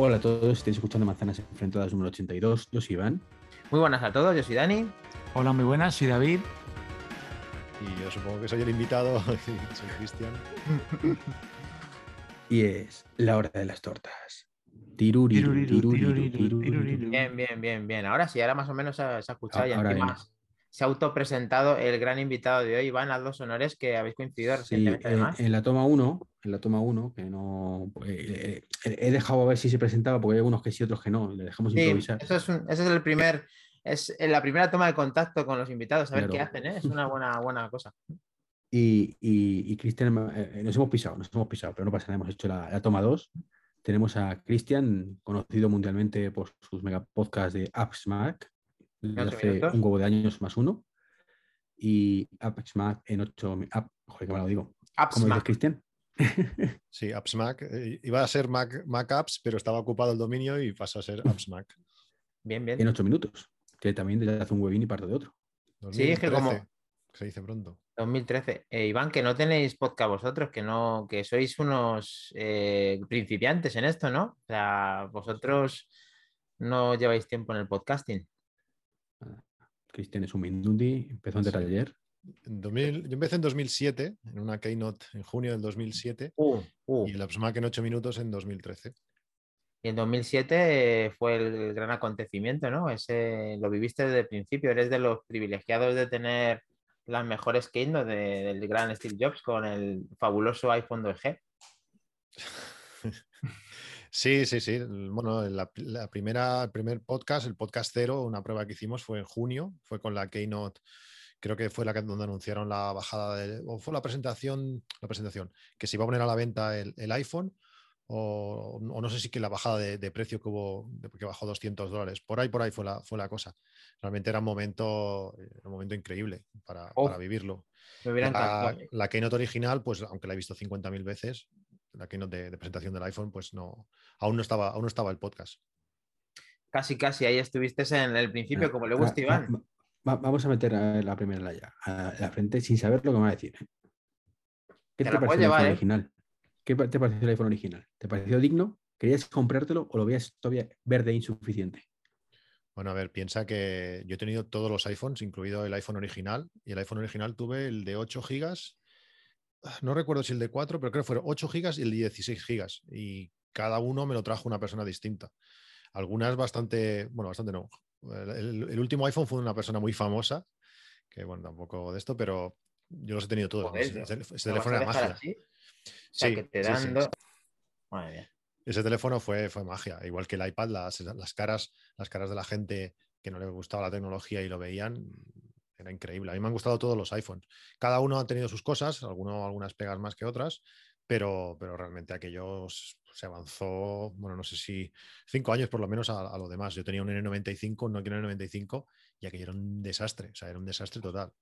Hola a todos, estáis escuchando Manzanas Enfrentadas número 82. Yo soy Iván. Muy buenas a todos, yo soy Dani. Hola, muy buenas, soy David. Y yo supongo que soy el invitado, soy Cristian. y es la hora de las tortas. Tiruriru, tiruriru, tiruriru. Bien, bien, bien, bien. Ahora sí, ahora más o menos se ha, se ha escuchado y encima bien. se ha autopresentado el gran invitado de hoy, Iván, haz los honores que habéis coincidido recientemente eh, además. en la toma 1, en la toma 1, que no. eh, eh, he dejado a ver si se presentaba, porque hay algunos que sí, otros que no. Le dejamos Sí, improvisar. eso es, un- ese es el primer, es la primera toma de contacto con los invitados, a ver Claro. qué hacen, ¿eh? es una buena, buena cosa. Y, y, y Cristian, eh, nos hemos pisado, nos hemos pisado, pero no pasa nada, hemos hecho la, la toma 2. Tenemos a Cristian, conocido mundialmente por sus mega podcasts de AppsMac, desde hace minutos. un huevo de años más uno. Y AppsMac en 8. joder, qué mal lo digo. ¿Cómo dices. Cristian? Sí, AppsMac. eh, iba a ser Mac, Mac Apps, pero estaba ocupado el dominio y pasó a ser AppsMac. Bien, bien. En 8 minutos, que también desde hace un webinar y parte de otro. Sí, es que como- 2013, Se dice pronto. 2013. Eh, Iván, que no tenéis podcast vosotros, que no, que sois unos eh, principiantes en esto, ¿no? O sea, vosotros no lleváis tiempo en el podcasting. Cristian es un Mindundi, empezó antes de Sí. ayer. En 2000 yo empecé en 2007, en una keynote en junio del 2007, Uh, uh. y el AppsMac en 8 minutos en 2013. Y en 2007 eh, fue el gran acontecimiento, ¿no? Ese lo viviste desde el principio. Eres de los privilegiados de tener las mejores keynote de- del gran Steve Jobs con el fabuloso iPhone 2G. Sí, sí, sí. Bueno, la, la primera, el primer podcast, el podcast cero, una prueba que hicimos fue en junio, fue con la Keynote, creo que fue la que donde anunciaron la bajada de, o fue la presentación, la presentación, que se iba a poner a la venta el, el iPhone, o, o no sé si que la bajada de, de precio que hubo, de- que bajó 200 dólares. Por ahí, por ahí fue la, fue la cosa. Realmente era un momento, era un momento increíble para, Oh, para vivirlo. La, encantado. la Keynote original, pues aunque la he visto 50.000 veces, la Keynote de, de presentación del iPhone, pues no, aún no estaba, aún no estaba el podcast. Casi, casi, ahí estuviste en el principio, como le Ah, gusta ah, Iván. Va- va- vamos a meter a la primera ya, a la frente sin saber lo que me va a decir. ¿eh? ¿Qué Te pareció el iPhone ¿eh? original? ¿Qué te pareció el iPhone original? ¿Te pareció digno? ¿Querías comprártelo o lo veías todavía verde e insuficiente? Bueno, a ver, piensa que yo he tenido todos los iPhones, incluido el iPhone original, y el iPhone original tuve el de 8 gigas, no recuerdo si el de 4, pero creo que fueron 8 gigas y el de 16 gigas, y cada uno me lo trajo una persona distinta. Algunas bastante, bueno, bastante no. El, último iPhone fue de una persona muy famosa, que bueno, tampoco de esto, pero yo los he tenido todos. Ese, ese- ese ¿Lo vas teléfono era magia. así? O sea, Sí, que te sí, dan sí. dos- Madre mía. Ese teléfono fue, fue magia, igual que el iPad, las, las caras, las caras de la gente que no le gustaba la tecnología y lo veían, era increíble. A mí me han gustado todos los iPhones. Cada uno ha tenido sus cosas, alguno, algunas pegas más que otras, pero, pero realmente aquello se avanzó, bueno, no sé si cinco años por lo menos a, a lo demás. Yo tenía un N95, un Nokia N95 y aquello era un desastre, o sea, era un desastre total.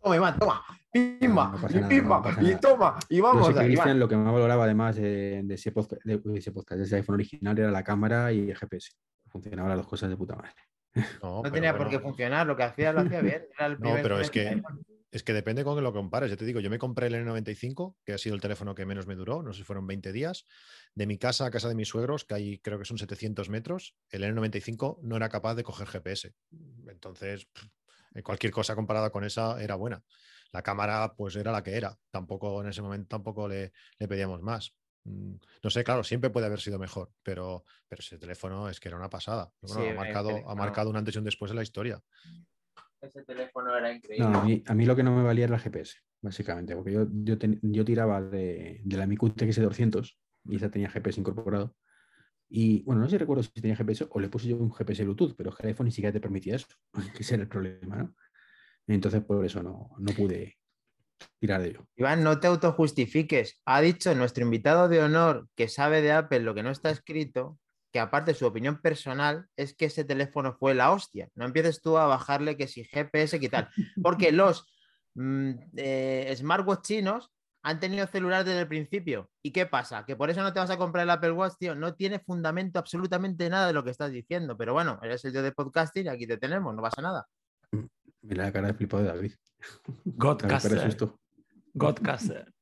Toma, Iván, toma. Pimba, No y nada, pimba, no y toma. Y Yo vamos, sé Cristian Iván. lo que más valoraba además de, de ese podcast, de, de ese podcast, de ese iPhone original era la cámara y el GPS. Funcionaban las dos cosas de puta madre. No, No tenía por qué funcionar, lo que hacía lo hacía bien. Era el No, pero es que. Es que depende con lo compares. Ya te digo, yo me compré el N95, que ha sido el teléfono que menos me duró, no sé si fueron 20 días. De mi casa a casa de mis suegros, que hay creo que son 700 metros, el N95 no era capaz de coger GPS. Entonces, cualquier cosa comparada con esa era buena. La cámara, pues era la que era. Tampoco en ese momento tampoco le, le pedíamos más. Mm, No sé, claro, siempre puede haber sido mejor, pero, pero ese teléfono es que era una pasada. Bueno, Sí, ha, marcado, ha marcado un antes y un después en la historia. Ese teléfono era increíble. No, a mí, a mí lo que no me valía era el GPS, básicamente, porque yo, yo, ten- yo tiraba de, de la Miku TX200 y esa tenía GPS incorporado. Y bueno, no sé si recuerdo si tenía GPS o le puse yo un GPS Bluetooth, pero el iPhone ni siquiera te permitía eso, que ese era el problema, ¿no? Entonces por eso no, no pude tirar de ello. Iván, no te autojustifiques. Ha dicho nuestro invitado de honor que sabe de Apple lo que no está escrito, que aparte su opinión personal es que ese teléfono fue la hostia. No empieces tú a bajarle que si GPS, que tal. Porque los mm, eh, smartwatch chinos han tenido celular desde el principio. ¿Y qué pasa? Que por eso no te vas a comprar el Apple Watch, tío. No tiene fundamento absolutamente nada de lo que estás diciendo. Pero bueno, eres el dios de podcasting y aquí te tenemos, no pasa nada. Mira la cara de flipado de David. Godcaster. Godcaster.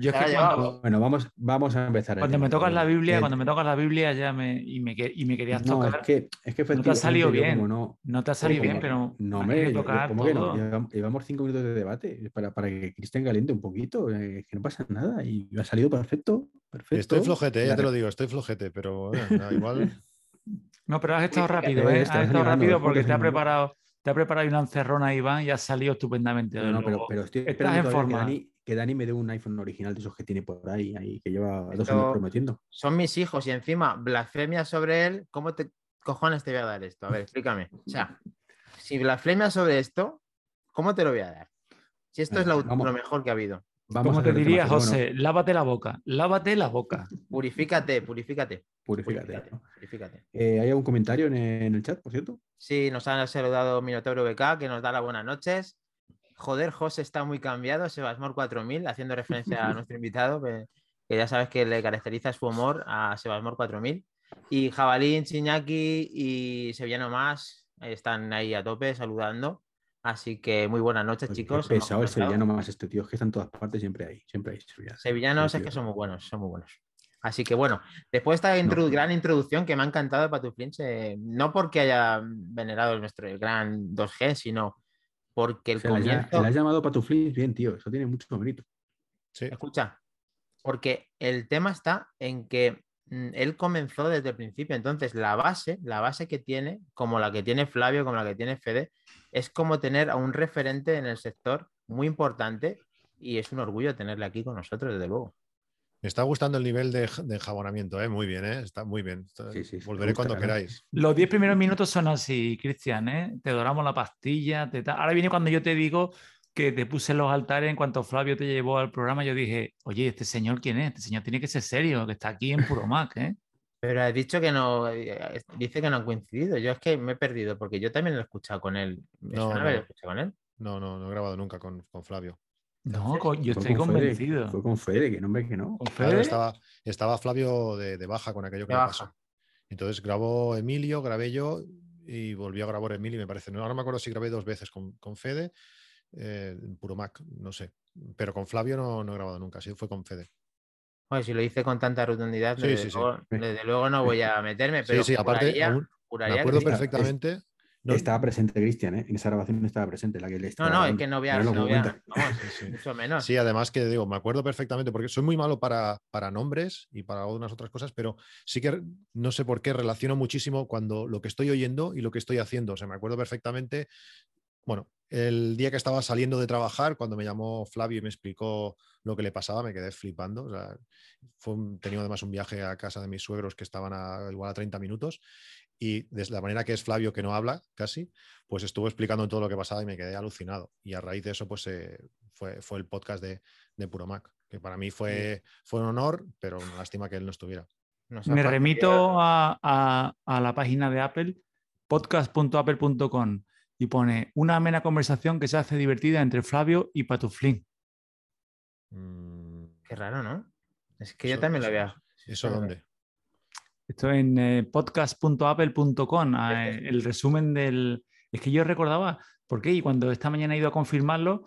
Yo es Te ha que llevado. cuando, Bueno, vamos, vamos a empezar. cuando me tocas la Biblia, Eh, cuando me tocas la Biblia ya me y me, que- y me querías No, tocar, es que, es que no te ha salido bien. no, no te ha salido como- bien, pero No, me hombre, quería yo- yo- tocar ¿cómo que no? Llevamos, llevamos cinco minutos de debate para, para que Cristian caliente un poquito, eh, que no pasa nada y ha salido perfecto. perfecto. Estoy flojete, eh, ya La te lo digo, estoy flojete, pero bueno, da igual. No, pero has estado rápido, ¿eh? Has estado rápido porque te ha preparado, te ha preparado una encerrona, Iván, y has salido estupendamente. No, pero, estoy Estás en forma. Dani, que Dani me dé un iPhone original de esos que tiene por ahí, ahí que lleva dos años prometiendo. Son mis hijos y encima blasfemia sobre él. ¿Cómo te cojones te voy a dar esto? A ver, explícame. O sea, si blasfemia sobre esto, ¿cómo te lo voy a dar? Si esto es lo, vamos. lo mejor que ha habido. Vamos Como a te diría bueno, José, lávate la boca, lávate la boca. Purifícate, purifícate. purifícate. Purifícate. ¿no? purifícate. Eh, ¿Hay algún comentario en, en el chat, por cierto? Sí, nos han saludado Minotauro BK, que nos da las buenas noches. Joder, José está muy cambiado, Sebasmor 4000, haciendo referencia a nuestro invitado, que, que ya sabes que le caracteriza su humor a Sebasmor 4000. Y Jabalín, Chiñaki y Sevillano Más están ahí a tope saludando. Así que muy buenas noches, Qué chicos. pesado el sevillano más este tío, es que está en todas partes, siempre hay, siempre hay sevillanos. Es que son muy buenos, son muy buenos. Así que bueno, después de esta introdu- No. gran introducción que me ha encantado de Patuflins, eh, no porque haya venerado nuestro gran 2G, sino porque el Se le ha- comienzo. le has llamado Patuflins bien, tío, eso tiene mucho mérito. Sí. Escucha, porque el tema está en que mm, él comenzó desde el principio, entonces la base, la base que tiene, como la que tiene Flavio, como la que tiene Fede, es como tener a un referente en el sector muy importante y es un orgullo tenerle aquí con nosotros, desde luego. Me está gustando el nivel de, de enjabonamiento, ¿eh? muy bien, ¿eh? está muy bien. Está- Sí, sí, sí, Volveré gusta, cuando queráis. Los 10 primeros minutos son así, Cristian, ¿eh? Te doramos la pastilla. te ta- Ahora viene cuando yo te digo que te puse en los altares en cuanto Flavio te llevó al programa. Yo dije, oye, ¿este señor quién es? Este señor tiene que ser serio, que está aquí en Puro Mac, ¿eh? Pero has dicho que no, eh, dice que no han coincidido. Yo es que me he perdido porque yo también lo he escuchado con él. ¿Me No, no. haber escuchado con él? No, no, no he grabado nunca con, con Flavio. No, yo estoy con Fede, convencido. Fue con Fede, que no, hombre, que no. ¿Con Claro, Fede? estaba, estaba Flavio de, de baja con aquello que le pasó. Entonces grabó Emilio, grabé yo y volvió a grabar Emilio, me parece. No, ahora no me acuerdo si grabé dos veces con, con Fede, eh, puro Mac, no sé. Pero con Flavio no, no he grabado nunca, sí fue con Fede. Oye, si lo hice con tanta rotundidad, Sí, desde, sí, sí. luego, desde luego no voy a meterme, pero sí, sí, aparte, juraría- aún juraría me acuerdo perfectamente. No, Estaba presente Cristian, ¿eh? En esa grabación estaba presente, la que le No, estaba no, es grabando. que no lo no sí, sí. mucho menos. Sí, además que digo, me acuerdo perfectamente, porque soy muy malo para, para nombres y para unas otras cosas, pero sí que no sé por qué relaciono muchísimo cuando lo que estoy oyendo y lo que estoy haciendo. O sea, me acuerdo perfectamente, bueno, el día que estaba saliendo de trabajar, cuando me llamó Flavio y me explicó lo que le pasaba, me quedé flipando. O sea, fue un- tenía además un viaje a casa de mis suegros que estaban a, igual a 30 minutos y de la manera que es Flavio, que no habla casi, pues estuvo explicando todo lo que pasaba y me quedé alucinado. Y a raíz de eso, pues eh, fue, fue el podcast de, de Puro Mac, que para mí fue, fue un honor, pero una lástima que él no estuviera. Nos Me remito a, a- a la página de Apple, podcast.apple.com, y pone una amena conversación que se hace divertida entre Flavio y Patuflín. Mm, Qué raro, ¿no? Es que yo Eso- también lo veo. ¿Eso dónde? Esto en eh, podcast.apple.com, ah, eh, el resumen del... Es que yo recordaba, ¿por qué? Y cuando esta mañana he ido a confirmarlo,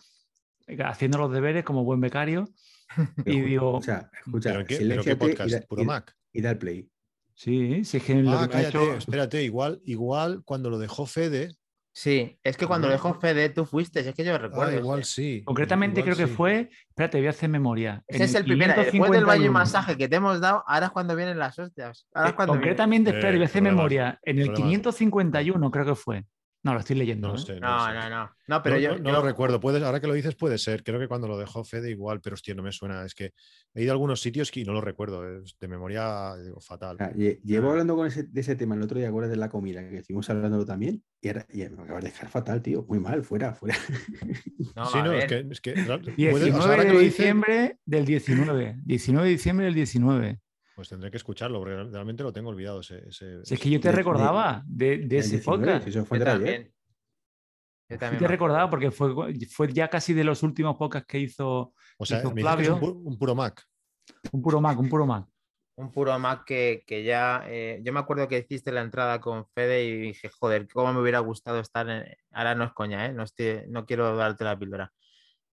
eh, haciendo los deberes como buen becario, y digo, O sea, escucha, ¿Pero, qué, pero qué y podcast? da- ¿Puro y- Mac? y da el play. sí, si es que lo Ah, que me ha cállate, hecho- espérate, igual, igual cuando lo dejó Fede, Sí, es que cuando No. dejó Fede, tú fuiste, es que yo ah, recuerdo. igual sí. Concretamente igual creo que fue, espérate, voy a hacer memoria. Ese en es el primer. Después del baño y 551. masaje que te hemos dado, ahora es cuando vienen las hostias. Ahora es Eh, cuando. Concretamente, Eh, espera, voy a hacer problemas, memoria. En el problemas. 551 creo que fue. No, lo estoy leyendo. No ¿eh? sé. No, sé. no, no. No, pero no, yo. no- no yo- lo recuerdo. Puedes, ahora que lo dices, puede ser. Creo que cuando lo dejó Fede igual, pero hostia, no me suena. Es que he ido a algunos sitios y no lo recuerdo. es de memoria digo, fatal. Lle- llevo Ah. hablando con ese, de ese tema el otro día, ¿acuerdas de la comida? Que estuvimos hablándolo también. Y ahora y me acabas de dejar fatal, tío. Muy mal, fuera, fuera. no, sí, no, es que, es que puede- o sea, 19 ahora que de lo dices, diciembre del 19. 19 de diciembre del 19. Pues tendré que escucharlo, porque realmente lo tengo olvidado. Ese, ese- Si es que yo te De- recordaba de, ese 19, podcast. si eso fue yo de ayer. también. Yo Sí también. te recordaba porque fue, fue ya casi de los últimos podcasts que hizo o sea, hizo un, Flavio. pu- un puro Mac. un puro Mac, un puro Mac. Un puro Mac que, que ya. eh, yo me acuerdo que hiciste la entrada con Fede y dije, joder, cómo me hubiera gustado estar. en- Ahora no es coña, ¿eh? No, estoy- no quiero darte la píldora.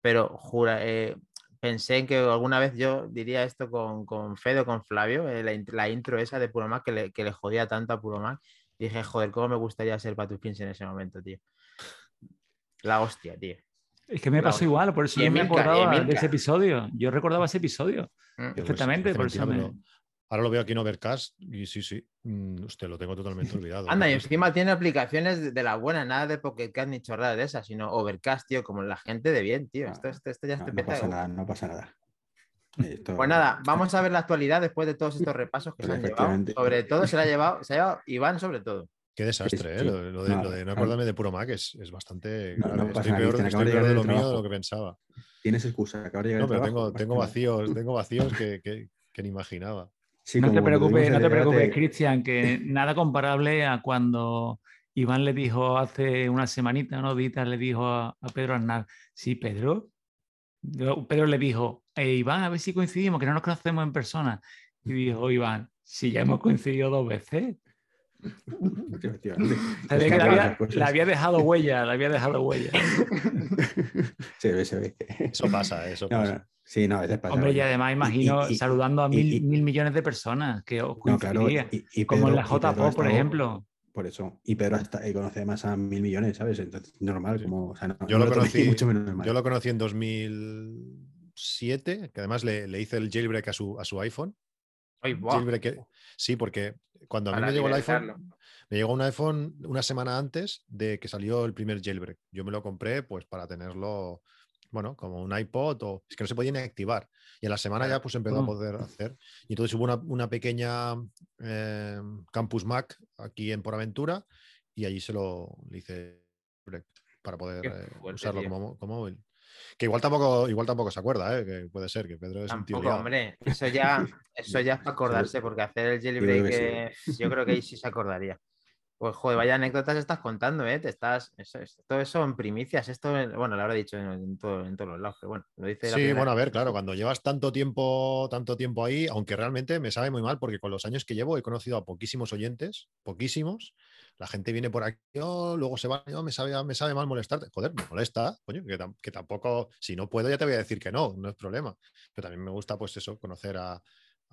Pero jura, eh, pensé en que alguna vez yo diría esto con, con Fede o con Flavio, eh, la, int- la intro esa de Puro Mac que le, que le jodía tanto a Puro Mac. Dije, joder, cómo me gustaría ser Patupins en ese momento, tío. La hostia, tío. Es que me pasó igual, por eso yo me acordaba de ese episodio. Yo recordaba ese episodio Mm. Pues perfectamente, por eso me... Ahora lo veo aquí en Overcast y sí, sí. mm, Usted lo tengo totalmente olvidado. Anda, y encima tiene aplicaciones de, la buena, nada de Pocket Cast ni chorradas de esas, sino Overcast, tío, como la gente de bien, tío. Esto, esto, esto ya No, te no pasa nada, no pasa nada. Esto- Pues nada, vamos a ver la actualidad después de todos estos repasos que se han llevado. Sobre todo se la ha llevado, se ha llevado Iván sobre todo. Qué desastre, ¿eh? sí. Lo, lo de, No, lo de no no. acordarme de puro Mac es, es bastante. No, no estoy nada, peor, estoy de peor de lo mío de lo que pensaba. Tienes excusa, acabas de llegar No, pero trabajo, tengo, tengo vacíos, tengo vacíos que, que- que ni imaginaba. Sí, no te preocupes, no te preocupes, debate- Cristian, que nada comparable a cuando Iván le dijo hace una semanita, unos días, le dijo a, a Pedro Aznar, sí, Pedro. Pedro le dijo, "Eh, Iván, a ver si coincidimos, que no nos conocemos en persona. Y dijo Iván, si ya hemos coincidido dos veces. Se ve que de había, había dejado huella, le había dejado huella. Se ve, se ve. Eso pasa, eso No, pasa. no, Sí, no, a veces pasa. Hombre, y además imagino y- saludando a y- mil, y- mil millones de personas que os No, claro. y- como en la JPO, por estado- ejemplo. Por eso. Y Pedro hasta, conoce además a mil millones, ¿sabes? Entonces, normal. Sí. Como, o sea, no, Yo no lo conocí- mucho menos normal. Yo lo conocí en 2007, que además le, le hice el jailbreak a su, a su iPhone. Ay. Jailbreak, eh, sí, porque cuando a mí Para me llegó el iPhone, me llegó un iPhone una semana antes de que salió el primer jailbreak. Yo me lo compré pues para tenerlo, bueno, como un iPod o es que no se podía ni activar. Y en la semana ya pues empezó a Oh. poder hacer. Y entonces hubo una, una pequeña eh, Campus Mac aquí en Poraventura y allí se lo le hice para poder eh, fuerte, usarlo tío. como, mo- como móvil. Que igual tampoco, igual tampoco se acuerda, ¿eh? que puede ser, que Pedro es un tío Tampoco, hombre. Eso ya, eso ya es para acordarse, porque hacer el jailbreak, yo creo que ahí sí se acordaría. Pues joder, vaya anécdotas estás contando, ¿eh? Te estás, eso, todo eso en primicias, esto, bueno, lo habrá dicho en, en todo- en todos los lados, pero bueno, lo dice Sí, bueno, a ver, claro, cuando llevas tanto tiempo, tanto tiempo ahí, aunque realmente me sabe muy mal porque con los años que llevo he conocido a poquísimos oyentes, poquísimos. La gente viene por aquí, oh, luego se va, oh, me, sabe, me sabe mal molestarte. Joder, me molesta, coño, que, tam- que tampoco, si no puedo ya te voy a decir que no, no es problema. Pero también me gusta, pues eso, conocer a,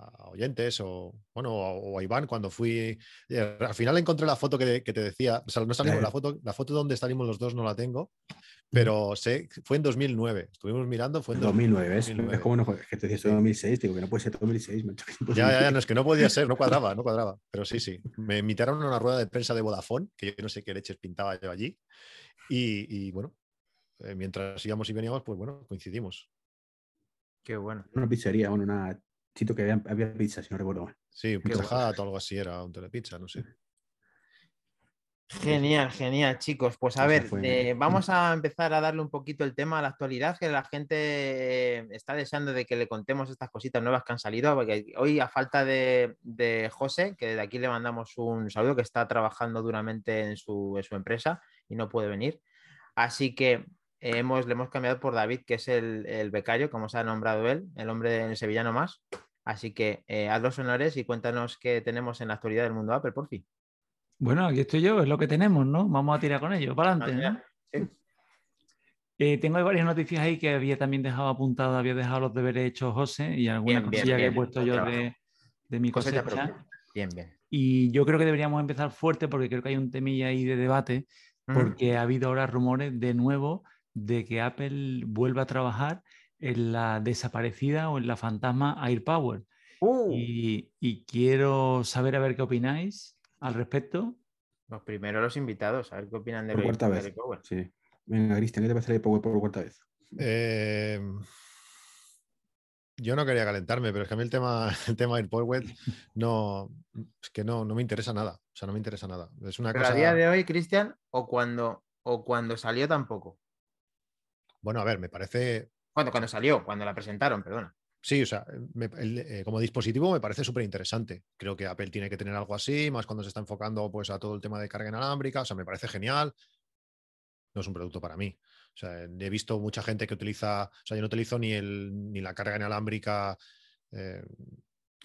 a oyentes o, bueno, o, o a Iván cuando fui. eh, Al final encontré la foto que, que te decía, o sea, no salimos, la foto, la foto donde salimos los dos no la tengo, pero sé, fue en 2009. Estuvimos mirando, fue en 2009, ¿ves? 2009. Es como no, es que te decía esto de 2006, digo que no puede ser 2006. macho, que es Ya, ya, ya, no es que no podía ser, no cuadraba, no cuadraba. Pero sí, sí. Me invitaron a una rueda de prensa de Vodafone, que yo no sé qué leches pintaba yo allí. Y, y, bueno, eh, mientras íbamos y veníamos, pues bueno, coincidimos. Qué bueno. Una pizzería, bueno, una sitio que había, había pizza, si no recuerdo mal. Sí, un Pizza. Hut o algo así era, un telepizza, no sé. Genial, genial, chicos. Pues a Esa ver, fue- eh, vamos a empezar a darle un poquito el tema a la actualidad, que la gente eh, está deseando de que le contemos estas cositas nuevas que han salido, porque hoy a falta de, de José, que de aquí le mandamos un saludo, que está trabajando duramente en su, en su empresa y no puede venir. Así que hemos, le hemos cambiado por David, que es el, el becario, como se ha nombrado él, el hombre en sevillano más. Así que eh, haz los honores y cuéntanos qué tenemos en la actualidad del mundo Apple, por fin. Bueno, aquí estoy yo, es lo que tenemos, ¿no? Vamos a tirar con ello, para adelante, ¿no? Sí. Eh, tengo varias noticias ahí que había también dejado apuntadas, había dejado los deberes hechos José y alguna Bien, bien, cosilla que he puesto yo de, de mi Cosecha cosecha. Bien, bien. Y yo creo que deberíamos empezar fuerte porque creo que hay un temilla ahí de debate, Mm. porque ha habido ahora rumores de nuevo de que Apple vuelva a trabajar en la desaparecida o en la fantasma AirPower. Uh, Y, y quiero saber a ver qué opináis al respecto. Los primeros los invitados, a ver qué opinan de Por cuarta de vez. Eric Power. Sí. Venga, Cristian, ¿qué te parece el Power por cuarta vez? Eh, yo no quería calentarme, pero es que a mí el tema, el tema del Power no, es que no, no me interesa nada. O sea, no me interesa nada. Es una Pero cosa. a día de hoy, Cristian, o cuando, o cuando salió tampoco. Bueno, a ver, me parece Cuando, cuando salió, cuando la presentaron, perdona. Sí, o sea, me- el- eh, como dispositivo me parece súper interesante. Creo que Apple tiene que tener algo así, más cuando se está enfocando pues, a todo el tema de carga inalámbrica. O sea, me parece genial. No es un producto para mí. O sea, he visto mucha gente que utiliza, o sea, yo no utilizo ni, el, ni la carga inalámbrica eh,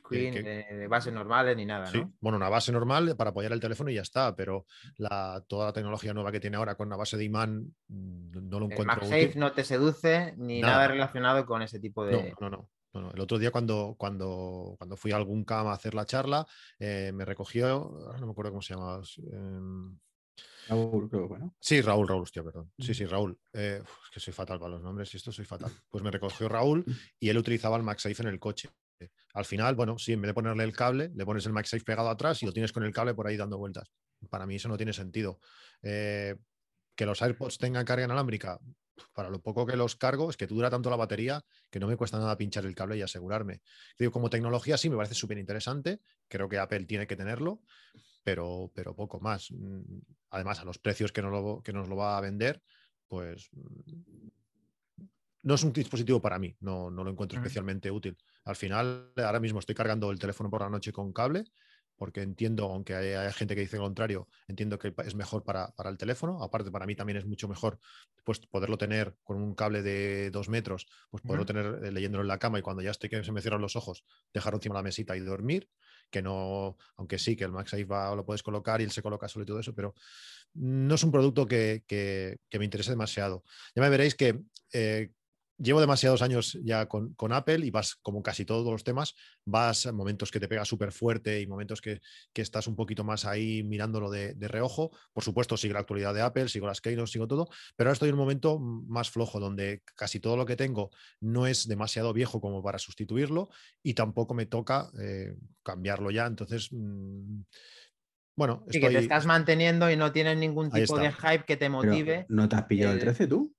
touchscreen, que- de, de bases normales ni nada, Sí, ¿no? bueno, una base normal para apoyar el teléfono y ya está, pero la, toda la tecnología nueva que tiene ahora con una base de imán mm, no lo El encuentro MagSafe útil. no te seduce ni Nada. nada, relacionado con ese tipo de. no, no, no, no. El otro día cuando, cuando, cuando fui a algún cam a hacer la charla, eh, me recogió, ahora no me acuerdo cómo se llama. em, Raúl, creo que bueno. Sí, Raúl, Raúl, hostia, perdón. Sí, sí, Raúl. Eh, es que soy fatal para los nombres y esto soy fatal. Pues me recogió Raúl y él utilizaba el MagSafe en el coche. Al final, bueno, sí, en vez de ponerle el cable, le pones el MagSafe pegado atrás y lo tienes con el cable por ahí dando vueltas. Para mí eso no tiene sentido. Eh, que los AirPods tengan carga inalámbrica, para lo poco que los cargo, es que dura tanto la batería que no me cuesta nada pinchar el cable y asegurarme. Digo, como tecnología sí me parece súper interesante, creo que Apple tiene que tenerlo, pero, pero poco más. Mm, Además, a los precios que nos lo, que nos lo va a vender, pues mm, no es un dispositivo para mí, no, no lo encuentro Ujú. especialmente útil. Al final, ahora mismo estoy cargando el teléfono por la noche con cable, porque entiendo, aunque hay, hay gente que dice lo contrario, entiendo que es mejor para, para el teléfono. Aparte, para mí también es mucho mejor pues, poderlo tener con un cable de dos metros, pues poderlo tener eh, leyéndolo en la cama y cuando ya estoy que se me cierran los ojos, dejarlo encima de la mesita y dormir, que no, aunque sí, que el MagSafe va, lo puedes colocar y él se coloca solo y todo eso, pero no es un producto que, que- que me interese demasiado. Ya me veréis que eh, llevo demasiados años ya con, con Apple y vas, como casi todos los temas, vas a momentos que te pega súper fuerte y momentos que, que estás un poquito más ahí mirándolo de, de reojo. Por supuesto, sigo la actualidad de Apple, sigo las keynote, sigo todo, pero ahora estoy en un momento más flojo donde casi todo lo que tengo no es demasiado viejo como para sustituirlo y tampoco me toca eh, cambiarlo ya. Entonces, mm, bueno, Sí, que te estoy- estás manteniendo y no tienes ningún tipo de hype que te Pero, motive. ¿No te has pillado el- 13 tú?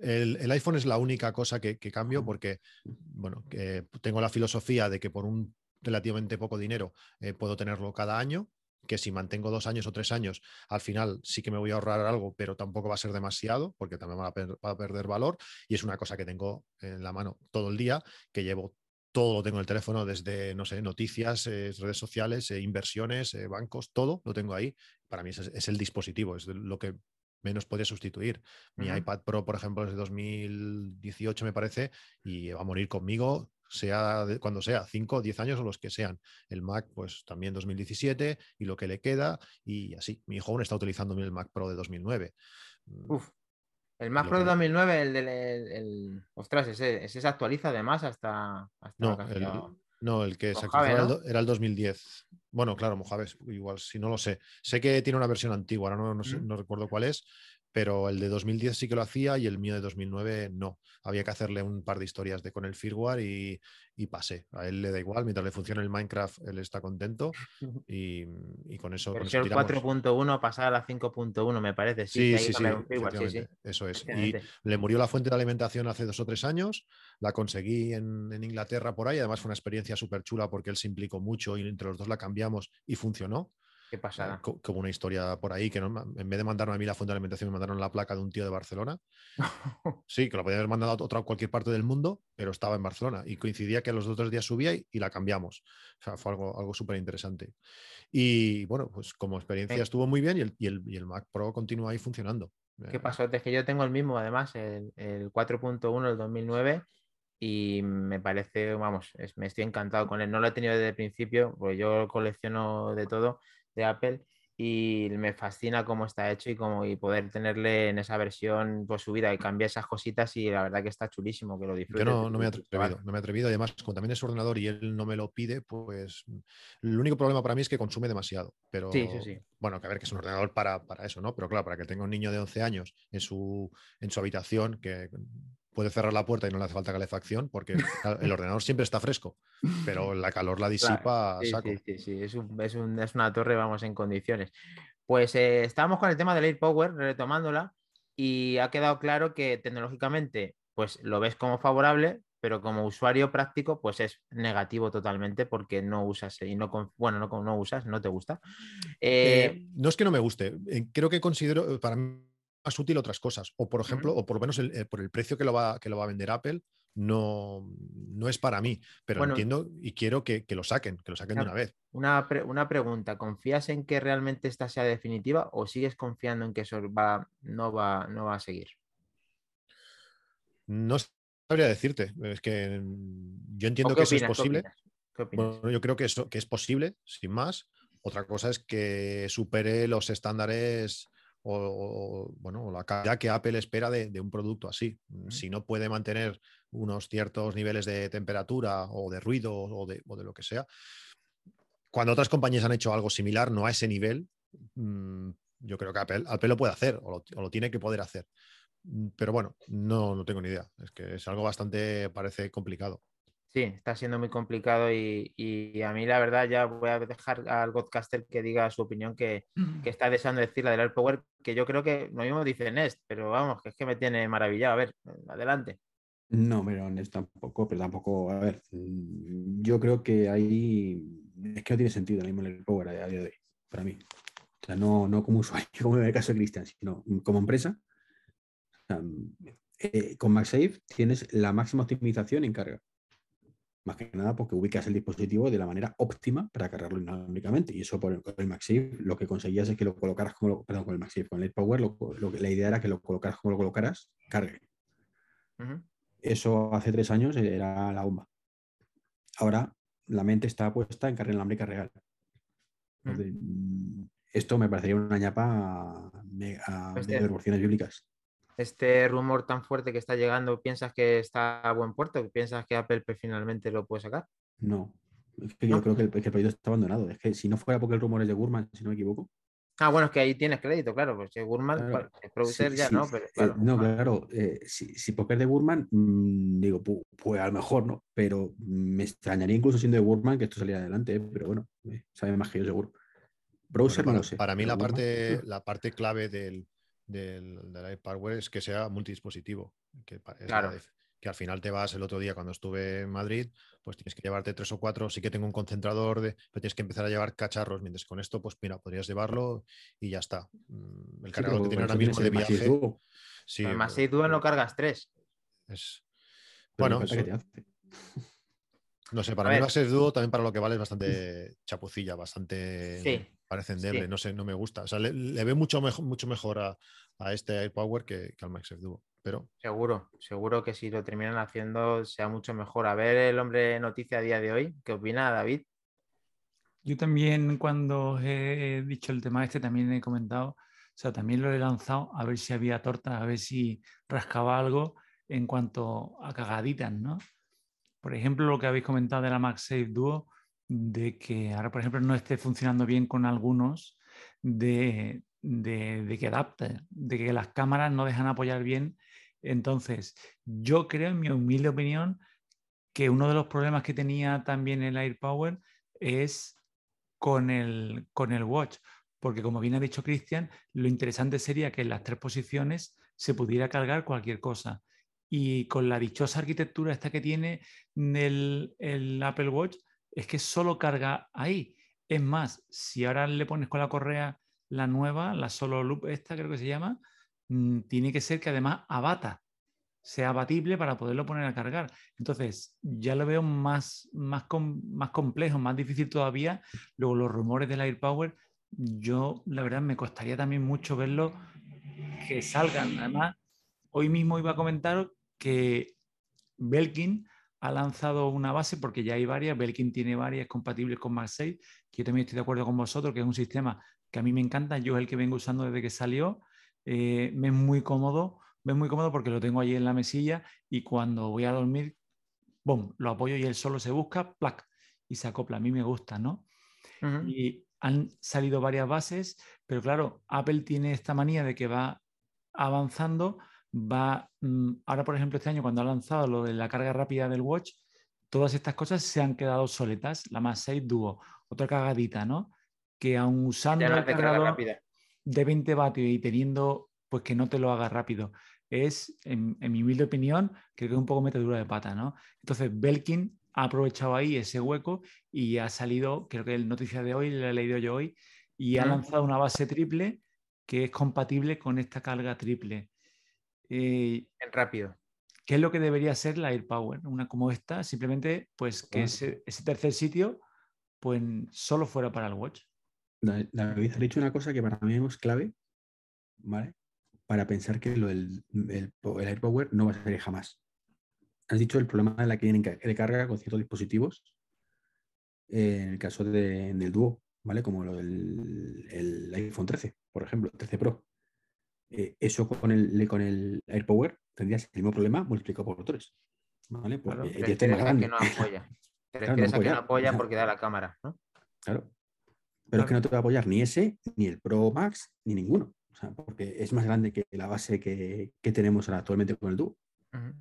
El, el iPhone es la única cosa que, que cambio porque, bueno, que tengo la filosofía de que por un relativamente poco dinero eh, puedo tenerlo cada año, que si mantengo dos años o tres años, al final sí que me voy a ahorrar algo, pero tampoco va a ser demasiado porque también va a, per- va a perder valor y es una cosa que tengo en la mano todo el día, que llevo todo lo tengo en el teléfono, desde, no sé, noticias, eh, redes sociales, eh, inversiones, eh, bancos, todo lo tengo ahí. Para mí es, es el dispositivo, es lo que menos podría sustituir. Mi iPad Pro, por ejemplo, es de 2018, me parece, y va a morir conmigo, sea de- cuando sea, 5, 10 años o los que sean. El Mac, pues también 2017 y lo que le queda, y así. Mi hijo aún está utilizando el Mac Pro de 2009. Mm, Uf. El Mac Pro de que- 2009, el del. El, el- Ostras, ese, ese se actualiza además hasta. hasta No, el, no, el que se actualizó ¿no? era el 2010. Bueno, claro, Mojave, igual, si no lo sé. Sé que tiene una versión antigua, ahora no, no, sé- Ujú. no recuerdo cuál es, pero el de 2010 sí que lo hacía y el mío de 2009 no. Había que hacerle un par de historias de, con el firmware y, y pasé. A él le da igual, mientras le funcione el Minecraft, él está contento y, y con eso, Versión tiramos. 4.1 pasada a la 5.1, me parece. Sí, Sí, sí, firmware, eso es. Y le murió la fuente de alimentación hace dos o tres años, la conseguí en, en Inglaterra por ahí, además fue una experiencia súper chula porque él se implicó mucho y entre los dos la cambiamos y funcionó. Qué pasada. co- Como una historia por ahí, que no- en vez de mandarme a mí la fuente de alimentación, me mandaron la placa de un tío de Barcelona. Sí, que lo podía haber mandado a otra cualquier parte del mundo, pero estaba en Barcelona y coincidía que los otros días subía y, y la cambiamos. O sea, fue algo, algo súper interesante. Y bueno, pues como experiencia Ven. estuvo muy bien y el, y el- y el Mac Pro continúa ahí funcionando. ¿Qué Eh, pasó? Es que yo tengo el mismo, además, el, el 4.1 del 2009 y me parece, vamos, es- me estoy encantado con él. No lo he tenido desde el principio, porque yo colecciono de todo de Apple y me fascina cómo está hecho y cómo y poder tenerle en esa versión pues subida y cambiar esas cositas y la verdad que está chulísimo que lo Yo disfrutes. no, no me he atrevido, no me he atrevido. Además, como también es ordenador y él no me lo pide, pues el único problema para mí es que consume demasiado. Pero Sí, sí, sí. bueno, que a ver, que es un ordenador para, para eso, ¿no? Pero claro, para que tenga un niño de 11 años en su, en su habitación, que puede cerrar la puerta y no le hace falta calefacción, porque claro, el ordenador siempre está fresco, pero la calor la disipa a Sí, saco. sí, sí, sí, Es, un- es un- es una torre, vamos, en condiciones. Pues eh, estábamos con el tema del Air Power, retomándola, y ha quedado claro que tecnológicamente, pues lo ves como favorable, pero como usuario práctico, pues es negativo totalmente porque no usas y no, bueno, no, no usas, no te gusta. Eh, Eh, no es que no me guste, creo que considero para mí más útil otras cosas. O por ejemplo, o por lo menos el- eh, por el precio que lo, va, que lo va a vender Apple, no, no es para mí. Pero Bueno. entiendo y quiero que, que lo saquen, que lo saquen de Ya. una vez. Una, pre- una pregunta, ¿confías en que realmente esta sea definitiva o sigues confiando en que eso va, no, va, no va a seguir? No sabría decirte. Es que mm, yo entiendo ¿O qué que eso es posible. opinas? ¿Qué opinas? Bueno, yo creo que, eso, que es posible, sin más. Otra cosa es que supere los estándares o, o, bueno, la calidad que Apple espera de, de un producto así. Si no puede mantener unos ciertos niveles de temperatura o de ruido o de, o de lo que sea, cuando otras compañías han hecho algo similar, no a ese nivel, mm, yo creo que Apple, Apple lo puede hacer o lo, o lo, tiene que poder hacer. Mm, Pero bueno, no, no tengo ni idea. Es que es algo bastante, parece complicado. Sí, está siendo muy complicado y, y, a mí la verdad ya voy a dejar al podcaster que diga su opinión que, que está deseando decir la del AirPower, que yo creo que lo mismo dice Nest, pero vamos, que es que me tiene maravillado. A ver, adelante. No, pero Nest tampoco, pero tampoco, a ver, mm, yo creo que ahí es que no tiene sentido el mismo el AirPower a día de hoy, para mí. O sea, no, no como usuario, como en el caso de Cristian, sino como empresa. O sea, eh, con MagSafe tienes la máxima optimización en carga. Más que nada porque ubicas el dispositivo de la manera óptima para cargarlo inalámbricamente. Y eso por el, con el MagSafe lo que conseguías es que lo colocaras como lo, perdón, con el MagSafe, con el AirPower, lo, lo, la idea era que lo colocaras como lo colocaras, cargue. Uh -huh. Eso hace tres años era la bomba. Ahora la mente está puesta en carga inalámbrica real. Entonces, mm. Esto me parecería una ñapa a, a de proporciones bíblicas. Este rumor tan fuerte que está llegando, ¿piensas que está a buen puerto? ¿Piensas que Apple pues, finalmente lo puede sacar? No, es que yo creo que el, que el, proyecto está abandonado. Es que si no fuera porque el rumor es de Gurman, si no me equivoco. Ah, bueno, es que ahí tienes crédito, claro, pues Gurman, Claro. el producer Sí, ya, sí, ¿no? Pero, eh, no, Gurman. claro. eh, si, si porque es de Gurman, mm, digo, pu- pues a lo mejor no, pero me extrañaría incluso siendo de Gurman que esto saliera adelante, eh, pero bueno, eh, sabe más que yo seguro. Browser Bueno, no para, lo sé. para mí la Gurman, parte, la parte clave del, del, del iPadWare es que sea multidispositivo. Que, Claro. que al final te vas el otro día cuando estuve en Madrid, pues tienes que llevarte tres o cuatro. Sí que tengo un concentrador, de, pero tienes que empezar a llevar cacharros. Mientras con esto, pues mira, podrías llevarlo y ya está. Mm, El sí, cargador que tiene ahora mismo de viaje. Sí, Además, eh, si tú no cargas tres. es, bueno, ¿qué falta que eso- te hace? no sé, para A mí ver. va a ser dúo también para lo que vale es bastante chapucilla, bastante Sí, parece endeble, sí. no sé, no me gusta. O sea, le, le veo mucho mejor, mucho mejor a, a este AirPower que, que al MagSafe Duo. Pero Seguro, seguro que si lo terminan haciendo sea mucho mejor. A ver el hombre noticia a día de hoy, ¿qué opina David? Yo también cuando he dicho el tema este también he comentado, o sea, también lo he lanzado a ver si había torta, a ver si rascaba algo en cuanto a cagaditas, ¿no? Por ejemplo, lo que habéis comentado de la MagSafe Duo, de que ahora, por ejemplo, no esté funcionando bien con algunos, de, de, que adapta, de que las cámaras no dejan apoyar bien. Entonces, yo creo, en mi humilde opinión, que uno de los problemas que tenía también el AirPower es con el, con el watch, porque como bien ha dicho Cristian, lo interesante sería que en las tres posiciones se pudiera cargar cualquier cosa. Y con la dichosa arquitectura esta que tiene el, el Apple Watch, es que solo carga ahí. Es más, si ahora le pones con la correa la nueva, la solo loop esta creo que se llama, mm, tiene que ser que además abata, sea abatible para poderlo poner a cargar. Entonces, ya lo veo más, más, com- más complejo, más difícil todavía. Luego, los rumores del AirPower, yo la verdad me costaría también mucho verlo que salgan. Además, hoy mismo iba a comentar que Belkin ha lanzado una base, porque ya hay varias, Belkin tiene varias compatibles con MagSafe, que yo también estoy de acuerdo con vosotros, que es un sistema que a mí me encanta, yo es el que vengo usando desde que salió, eh, me es muy cómodo, me es muy cómodo porque lo tengo allí en la mesilla y cuando voy a dormir, boom, lo apoyo y él solo se busca, plac, y se acopla, a mí me gusta, ¿no? Y han salido varias bases, pero claro, Apple tiene esta manía de que va avanzando, va, mm, ahora por ejemplo este año cuando ha lanzado lo de la carga rápida del Watch, todas estas cosas se han quedado soletas, la más 6 Duo, otra cagadita, ¿no? Que aun usando el cargador rápida. de 20 vatios y teniendo, pues que no te lo haga rápido, es, en, en mi humilde opinión, creo que es un poco metedura de pata, ¿no? Entonces, Belkin ha aprovechado ahí ese hueco y ha salido, creo que el noticia de hoy, la he leído yo hoy, y ha lanzado una base triple que es compatible con esta carga triple. Eh, En rápido. ¿Qué es lo que debería ser la AirPower? Una como esta, simplemente pues que ese, ese tercer sitio pues solo fuera para el Watch. Da- David ha dicho una cosa que para mí es clave, ¿vale? Para pensar que lo del el, el AirPower no va a salir jamás. Has dicho el problema de la que tienen de carga con ciertos dispositivos eh, en el caso de- del dúo, ¿vale? Como lo del el iPhone 13, por ejemplo, 13 Pro. Eh, eso con el, con el AirPower tendrías el mismo problema multiplicado por 3. ¿Vale? Claro, te grande. que no apoya. Te Claro, no que no apoya. porque da la cámara, ¿no? Claro. Pero es que no te va a apoyar ni ese, ni el Pro Max, ni ninguno. O sea, porque es más grande que la base que, que tenemos ahora actualmente con el dúo. Ujú.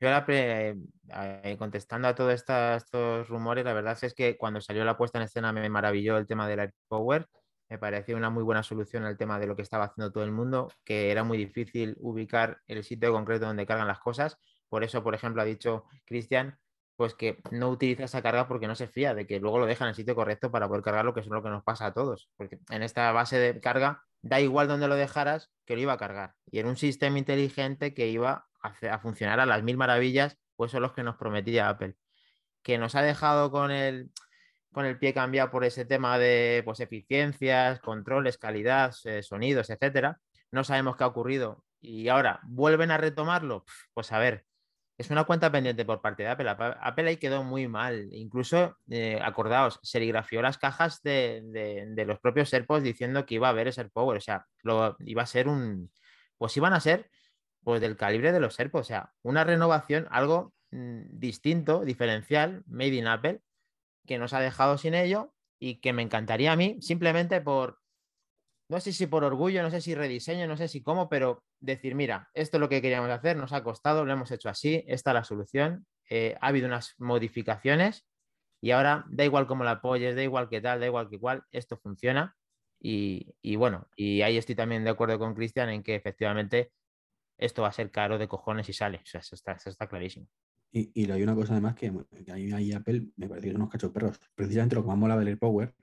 Yo ahora, pre- eh, contestando a todos estos rumores, la verdad es que cuando salió la puesta en escena me maravilló el tema del AirPower. Me pareció una muy buena solución el tema de lo que estaba haciendo todo el mundo, que era muy difícil ubicar el sitio concreto donde cargan las cosas. Por eso, por ejemplo, ha dicho Cristian, pues que no utiliza esa carga porque no se fía de que luego lo deja en el sitio correcto para poder cargarlo, que es lo que nos pasa a todos. Porque en esta base de carga, da igual donde lo dejaras, que lo iba a cargar. Y era un sistema inteligente que iba a funcionar a las mil maravillas, pues son los que nos prometía Apple. Que nos ha dejado con el, con el pie cambiado por ese tema de pues, eficiencias, controles, calidad, eh, sonidos, etcétera. No sabemos qué ha ocurrido. Y ahora, ¿vuelven a retomarlo? Pues a ver, es una cuenta pendiente por parte de Apple. Apple ahí quedó muy mal. Incluso, eh, acordaos, serigrafió las cajas de, de- de los propios AirPods diciendo que iba a haber ese AirPower. O sea, lo, iba a ser un. Pues iban a ser pues del calibre de los AirPods. O sea, una renovación, algo mm, distinto, diferencial, made in Apple, que nos ha dejado sin ello y que me encantaría a mí, simplemente por. No sé si por orgullo, no sé si rediseño, no sé si cómo, pero decir, mira, esto es lo que queríamos hacer, nos ha costado, lo hemos hecho así, esta es la solución, eh, ha habido unas modificaciones y ahora da igual cómo la apoyes, da igual qué tal, da igual qué cual, esto funciona. Y, bueno, y ahí estoy también de acuerdo con Cristian en que efectivamente esto va a ser caro de cojones y sale. O sea, está, eso está clarísimo. Y, y hay una cosa además que, que ahí Apple me parece que son unos cachos perros. Precisamente lo que más mola del AirPower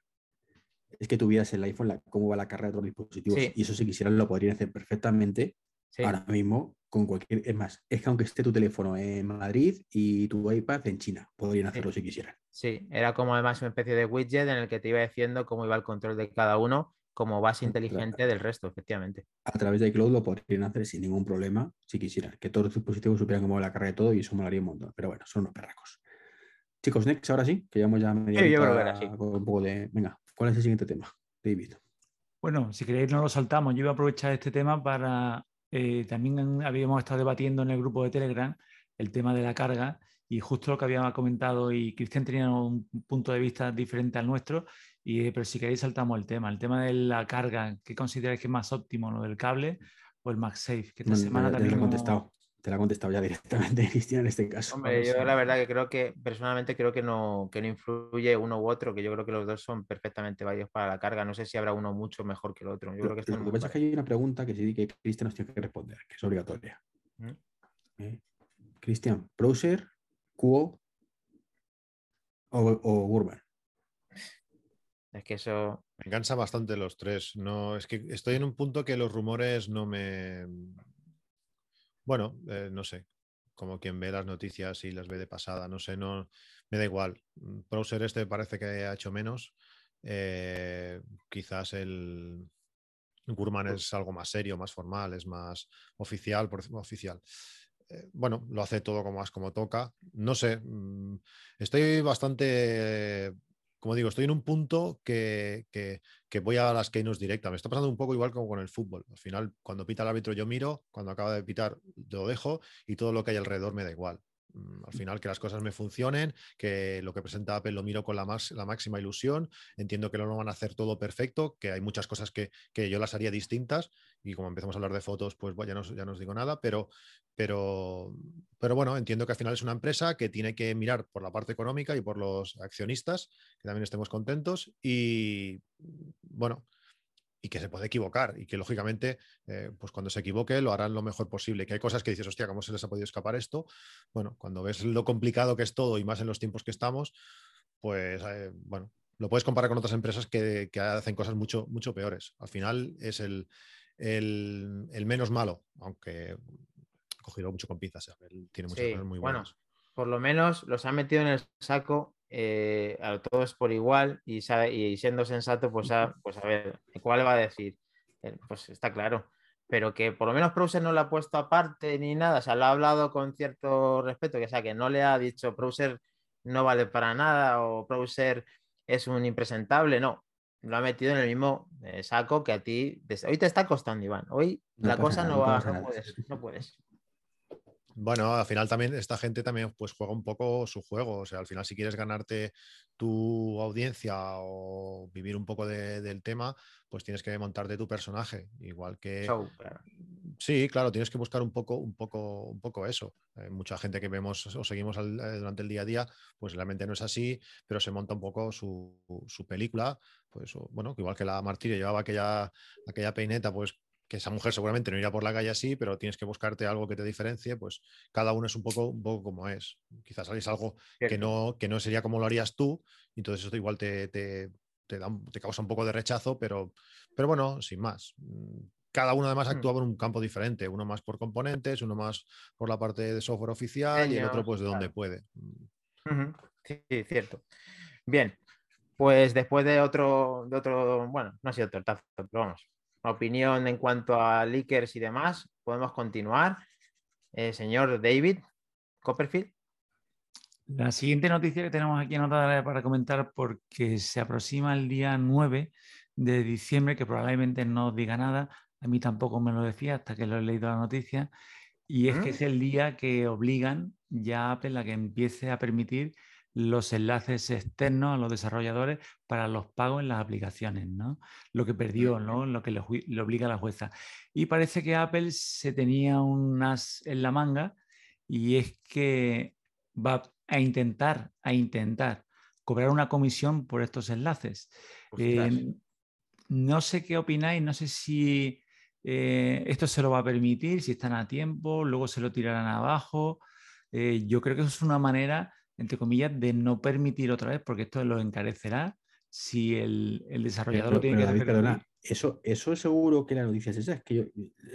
es que tuvieras el iPhone, la- cómo va la carga de otros dispositivos. Sí. Y eso si quisieran lo podrían hacer perfectamente Sí, ahora mismo con cualquier... Es más, es que aunque esté tu teléfono en Madrid y tu iPad en China, podrían hacerlo si quisieran. sí, era como además una especie de widget en el que te iba diciendo cómo iba el control de cada uno como base inteligente del resto, efectivamente. A través de iCloud lo podrían hacer sin ningún problema si quisieran. Que todos los dispositivos supieran cómo la carga de todo y eso molaría un montón. Pero bueno, son unos perracos. Chicos, next, ahora sí, que llevamos ya media Sí, yo creo que era así. con un poco de... Venga, ¿cuál es el siguiente tema? David. Bueno, si queréis no lo saltamos. Yo iba a aprovechar este tema para... eh, también habíamos estado debatiendo en el grupo de Telegram el tema de la carga y justo lo que habíamos comentado y Cristian tenía un punto de vista diferente al nuestro, y, eh, pero si queréis saltamos el tema. El tema de la carga, ¿qué consideráis que es más óptimo, lo del cable o el MagSafe? Que esta No, semana te, te también lo he contestado. Te la he contestado ya directamente, Cristian, en este caso. Hombre, yo la verdad que creo que personalmente creo que no, que no influye uno u otro, que yo creo que los dos son perfectamente válidos para la carga. No sé si habrá uno mucho mejor que el otro. Yo creo que Lo que muy pasa es que hay una pregunta que sí que Cristian nos tiene que responder, que es obligatoria. ¿Mm? ¿Eh? Cristian, ¿Browser, Quo o, o Urban? Es que eso. Me cansa bastante los tres. No, es que estoy en un punto que los rumores no me. Bueno, eh, no sé. Como quien ve las noticias y las ve de pasada, no sé, no me da igual. Mm, Browser este parece que ha hecho menos. Eh, quizás el Gurman es algo más serio, más formal, es más oficial, por oficial. Eh, bueno, lo hace todo como más como toca. No sé, mm, estoy bastante como digo, estoy en un punto que, que- voy a las keynotes directas. Me está pasando un poco igual como con el fútbol. Al final, cuando pita el árbitro, yo miro, cuando acaba de pitar, lo dejo y todo lo que hay alrededor me da igual. Mm, Al final, que las cosas me funcionen, que lo que presenta Apple lo miro con la, más, la máxima ilusión. Entiendo que no lo van a hacer todo perfecto, que hay muchas cosas que, que yo las haría distintas. Y como empezamos a hablar de fotos, pues bueno, ya no, ya no os digo nada, pero, pero, pero bueno, entiendo que al final es una empresa que tiene que mirar por la parte económica y por los accionistas, que también estemos contentos y bueno, y que se puede equivocar y que lógicamente, eh, pues cuando se equivoque lo harán lo mejor posible. Que hay cosas que dices, hostia, ¿cómo se les ha podido escapar esto? Bueno, cuando ves lo complicado que es todo y más en los tiempos que estamos, pues eh, bueno, lo puedes comparar con otras empresas que, que hacen cosas mucho, mucho peores. Al final es el, el, el menos malo, aunque cogido mucho con pinzas. Apple Tiene muchas Sí, cosas muy bueno, buenas. por lo menos los han metido en el saco eh, a todos por igual y, sabe- y siendo sensato, pues a, pues a ver, ¿cuál va a decir? Eh, Pues está claro. Pero que por lo menos Browser no lo ha puesto aparte ni nada, o sea, lo ha hablado con cierto respeto, que o sea, que no le ha dicho Browser, no vale para nada o browser es un impresentable, no. Lo ha metido en el mismo eh, saco que a ti. Hoy te está costando, Iván. Hoy No la cosa no no va, no puedes, no puedes. Bueno, al final también esta gente también pues juega un poco su juego. O sea, al final si quieres ganarte tu audiencia o vivir un poco de- del tema, pues tienes que montarte tu personaje. Igual que Show. Sí, claro, tienes que buscar un poco, un poco, un poco eso. Eh, mucha gente que vemos o seguimos al- eh, durante el día a día, pues realmente no es así, pero se monta un poco su, su película. Pues bueno, igual que la Martirio llevaba aquella, aquella peineta, pues que esa mujer seguramente no iría por la calle así, pero tienes que buscarte algo que te diferencie, pues cada uno es un poco, un poco como es. Quizás hagáis algo que no, que no sería como lo harías tú, y entonces esto igual te, te, te da un- te causa un poco de rechazo, pero, pero bueno, sin más. Cada uno además Mm. actúa en un campo diferente, uno más por componentes, uno más por la parte de software oficial y el otro pues de donde puede. Sí, cierto. Bien, pues después de otro, de otro, bueno, no ha sido tortazo, pero vamos, opinión en cuanto a leakers y demás, podemos continuar. Eh, señor David Copperfield. La siguiente noticia que tenemos aquí anotada para comentar, porque se aproxima el día 9 de diciembre, que probablemente no os diga nada, a mí tampoco me lo decía hasta que lo he leído la noticia, y es que ¿Mm? es el día que obligan ya a Apple a que empiece a permitir los enlaces externos a los desarrolladores para los pagos en las aplicaciones, ¿no? Lo que perdió, ¿no? Lo que le, obliga a la jueza. Y parece que Apple se tenía un as en la manga y es que va a intentar, a intentar cobrar una comisión por estos enlaces. Eh, no sé qué opináis, no sé si eh, esto se lo va a permitir, si están a tiempo, luego se lo tirarán abajo. Eh, yo creo que eso es una manera, entre comillas, de no permitir otra vez, porque esto lo encarecerá si el, el desarrollador Pero, lo tiene pero, que David, repetir. perdona, eso, eso seguro que la noticia es esa. Es que yo,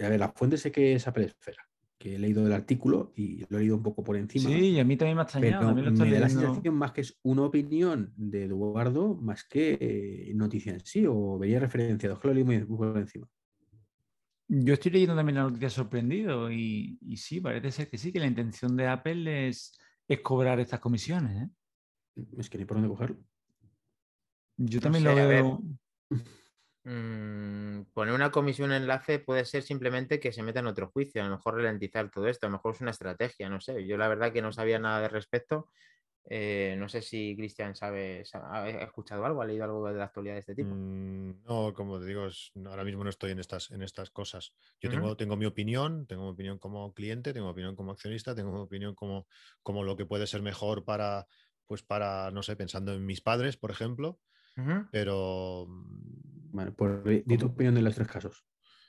a ver, la fuente sé que es Apple Esfera, que he leído el artículo y lo he leído un poco por encima. Sí, y a mí también me ha extrañado. también lo estoy me da la sensación más que es una opinión de Eduardo más que eh, noticia en sí, o veía referenciado. Es que lo leí muy por encima. Yo estoy leyendo también la noticia sorprendido y, y sí, parece ser que sí, que la intención de Apple es, es cobrar estas comisiones. ¿eh? Es que ni por dónde cogerlo. Yo No también sé, lo veo. Mm, poner una comisión enlace puede ser simplemente que se meta en otro juicio, a lo mejor ralentizar todo esto, a lo mejor es una estrategia, no sé. Yo la verdad que no sabía nada de respecto. Eh, no sé si Cristian sabe, sa- ha ha escuchado algo, ha leído algo de la actualidad de este tipo. Mm, No, como te digo, es- ahora mismo no estoy en estas, en estas cosas. Yo tengo, tengo mi opinión, tengo mi opinión como cliente, tengo mi opinión como accionista, tengo mi opinión como, como lo que puede ser mejor para, pues para, no sé, pensando en mis padres, por ejemplo, pero Bueno, pues di di tu opinión en los tres casos.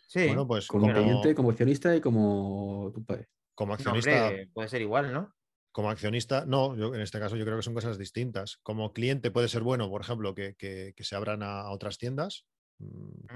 Sí, bueno, pues Como como, cliente, como accionista y como tu padre. como no, accionista, hombre, puede ser igual, ¿no? Como accionista, no, yo en este caso yo creo que son cosas distintas. Como cliente puede ser bueno, por ejemplo, que, que- que se abran a, otras tiendas, mm,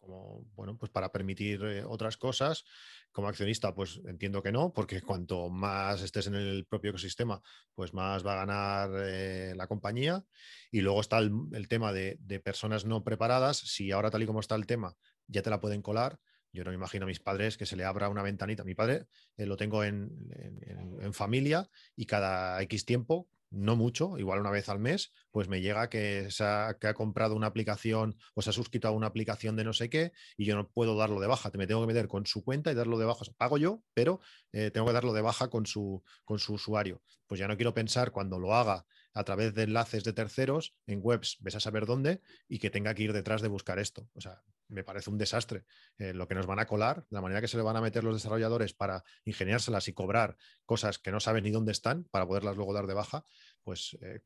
como, bueno, pues para permitir eh, otras cosas. Como accionista, pues entiendo que no, porque cuanto más estés en el propio ecosistema, pues más va a ganar eh, la compañía. Y luego está el, el tema de, de personas no preparadas. Si ahora tal y como está el tema, ya te la pueden colar. Yo no me imagino a mis padres que se le abra una ventanita. Mi padre eh, lo tengo en, en- familia y cada X tiempo, no mucho, igual una vez al mes, pues me llega que, se ha, que ha comprado una aplicación o se ha suscrito a una aplicación de no sé qué y yo no puedo darlo de baja. Te me tengo que meter con su cuenta y darlo de baja. Pago yo, pero eh, tengo que darlo de baja con su, con su usuario. Pues ya no quiero pensar cuando lo haga a través de enlaces de terceros en webs, ves a saber dónde, y que tenga que ir detrás de buscar esto. O sea, me parece un desastre. Eh, lo que nos van a colar, la manera que se le van a meter los desarrolladores para ingeniárselas y cobrar cosas que no saben ni dónde están para poderlas luego dar de baja, pues eh,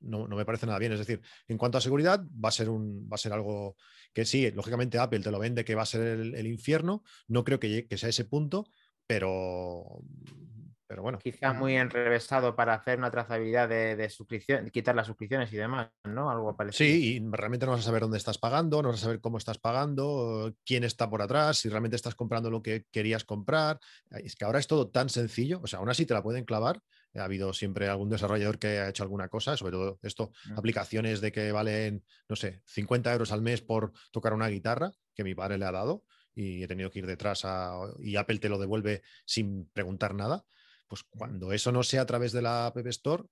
no, no me parece nada bien. Es decir, en cuanto a seguridad, va a ser, un, va a ser algo que sí, lógicamente Apple te lo vende que va a ser el, infierno. No creo que, que sea ese punto, pero, pero bueno. Quizá muy enrevesado para hacer una trazabilidad de, de suscripción, quitar las suscripciones y demás, ¿no? Algo parecido. Sí, y realmente no vas a saber dónde estás pagando, no vas a saber cómo estás pagando, quién está por atrás, si realmente estás comprando lo que querías comprar. Es que ahora es todo tan sencillo, o sea, aún así te la pueden clavar. Ha habido siempre algún desarrollador que ha hecho alguna cosa, sobre todo esto, Mm. aplicaciones de que valen, no sé, 50 euros al mes por tocar una guitarra, que mi padre le ha dado, y he tenido que ir detrás a, y Apple te lo devuelve sin preguntar nada. Pues cuando eso no sea a través de la App Store,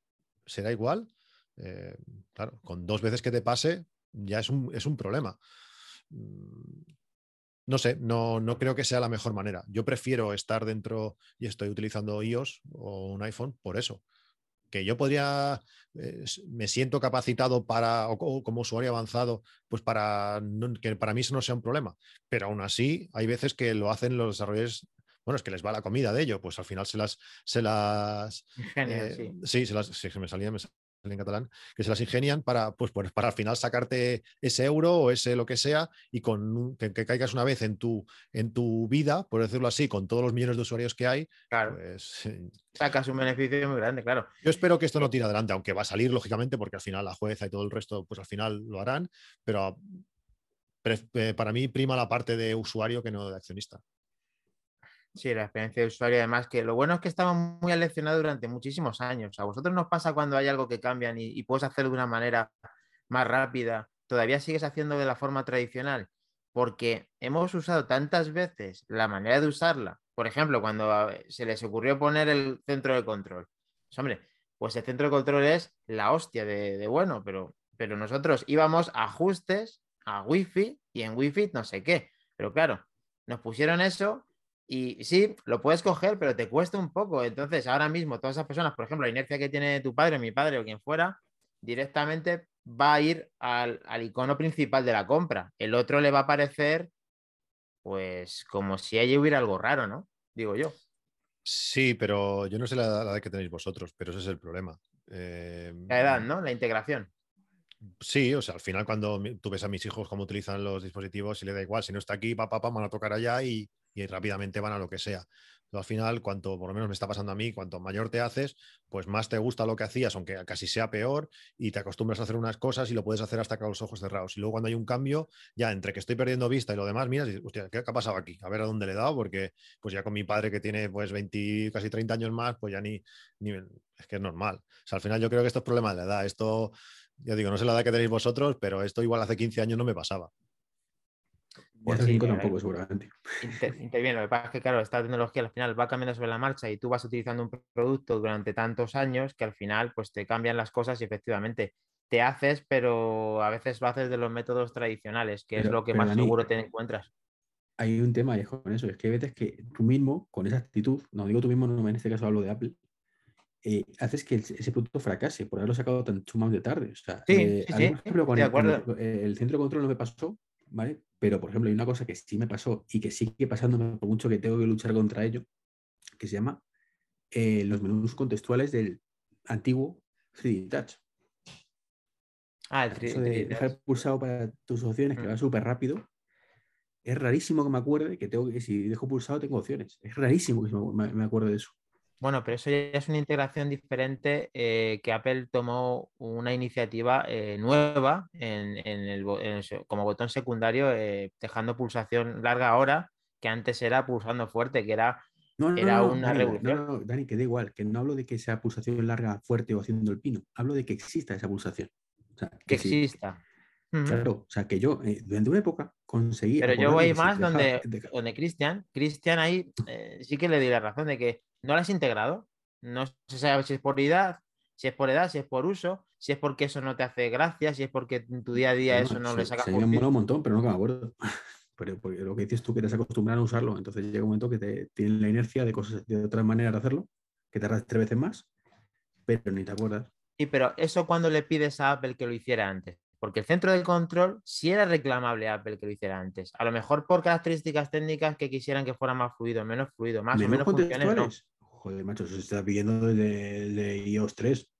será igual. Eh, claro, con dos veces que te pase, ya es un, es un problema. Mm, no sé, no, no creo que sea la mejor manera. Yo prefiero estar dentro y estoy utilizando iOS o un iPhone por eso. Que yo podría, eh, me siento capacitado para, o, como usuario avanzado, pues para que para mí eso no sea un problema. Pero aún así, hay veces que lo hacen los desarrolladores bueno, es que les va la comida de ello, pues al final se las, se las, eh, sí. se las, sí, me salía, me en catalán, que se las ingenian para, pues, pues, para al final sacarte ese euro o ese lo que sea y con que, caigas una vez en tu, en tu vida, por decirlo así, con todos los millones de usuarios que hay, claro. pues... Sacas un beneficio muy grande, claro. Yo espero que esto no tire adelante, aunque va a salir, lógicamente, porque al final la jueza y todo el resto, pues al final lo harán, pero eh, para mí prima la parte de usuario que no de accionista. Sí, la experiencia de usuario, además, que lo bueno es que estamos muy aleccionados durante muchísimos años. A vosotros nos pasa cuando hay algo que cambian y, puedes hacerlo de una manera más rápida. ¿Todavía sigues haciendo de la forma tradicional? Porque hemos usado tantas veces la manera de usarla. Por ejemplo, cuando se les ocurrió poner el centro de control. Pues, hombre, pues el centro de control es la hostia de, de bueno, pero, pero nosotros íbamos a ajustes, a Wi-Fi y en Wi-Fi no sé qué. Pero claro, nos pusieron eso y sí, lo puedes coger, pero te cuesta un poco. Entonces, ahora mismo, todas esas personas, por ejemplo, la inercia que tiene tu padre, mi padre o quien fuera, directamente va a ir al, icono principal de la compra. El otro le va a parecer, pues, como si allí hubiera algo raro, ¿no? Digo yo. Sí, pero yo no sé la, edad que tenéis vosotros, pero ese es el problema. Eh, la edad, ¿no? La integración. Sí, o sea, al final cuando tú ves a mis hijos cómo utilizan los dispositivos y le da igual, si no está aquí, papá, papá, van a tocar allá y, y rápidamente van a lo que sea. Pero al final, cuanto por lo menos me está pasando a mí, cuanto mayor te haces, pues más te gusta lo que hacías, aunque casi sea peor, y te acostumbras a hacer unas cosas y lo puedes hacer hasta con los ojos cerrados. Y luego cuando hay un cambio, ya entre que estoy perdiendo vista y lo demás, miras y hostia, ¿qué, ha pasado aquí? A ver a dónde le he dado, porque pues ya con mi padre que tiene pues 20, casi 30 años más, pues ya ni, ni es que es normal. O sea, al final yo creo que esto es problema de la edad. Esto, ya digo, no sé la edad que tenéis vosotros, pero esto igual hace 15 años no me pasaba. Pues sí, tampoco, seguramente. interviene. Lo que pasa es que, claro, esta tecnología al final va cambiando sobre la marcha y tú vas utilizando un producto durante tantos años que al final pues te cambian las cosas y efectivamente te haces, pero a veces lo haces de los métodos tradicionales, que es lo que más seguro te encuentras. Hay un tema con eso, es que hay veces que tú mismo, con esa actitud, no digo tú mismo, no, en este caso hablo de Apple, eh, haces que ese producto fracase por haberlo sacado tan sumamente tarde. O sea, sí, eh, sí, de acuerdo. el, centro de control no me pasó, ¿vale? Pero, por ejemplo, hay una cosa que sí me pasó y que sigue pasándome por mucho que tengo que luchar contra ello, que se llama eh, los menús contextuales del antiguo 3D Touch. Ah, el 3D, dejar pulsado para tus opciones, que mm. va súper rápido. Es rarísimo que me acuerde que tengo que, si dejo pulsado, tengo opciones. Es rarísimo que me, me acuerde de eso. Bueno, pero eso ya es una integración diferente eh, que Apple tomó una iniciativa eh, nueva en, el, como botón secundario, eh, dejando pulsación larga ahora, que antes era pulsando fuerte, que era, era una revolución. No, no, Dani, que da igual, que no hablo de que sea pulsación larga, fuerte o haciendo el pino, hablo de que exista esa pulsación. que, exista. Claro, o sea, que yo durante una época conseguí. Pero yo voy más donde, donde Cristian, Cristian ahí sí que le di la razón de que no la has integrado. No se sabe si es por edad, si es por edad, si es por uso, si es porque eso no te hace gracia, si es porque en tu día a día eso no le saca. Se me un montón, pero no me acuerdo. Pero porque lo que dices tú que te has acostumbrado a usarlo, entonces llega un momento que te tiene la inercia de cosas de otras maneras de hacerlo, que te tardas tres veces más, pero ni te acuerdas. Sí, pero eso cuando le pides a Apple que lo hiciera antes. Porque el centro de control sí era reclamable a Apple que lo hiciera antes. A lo mejor por características técnicas que quisieran que fuera más fluido, menos fluido, más o menos funciones. Joder, macho, se está pidiendo de iOS 3,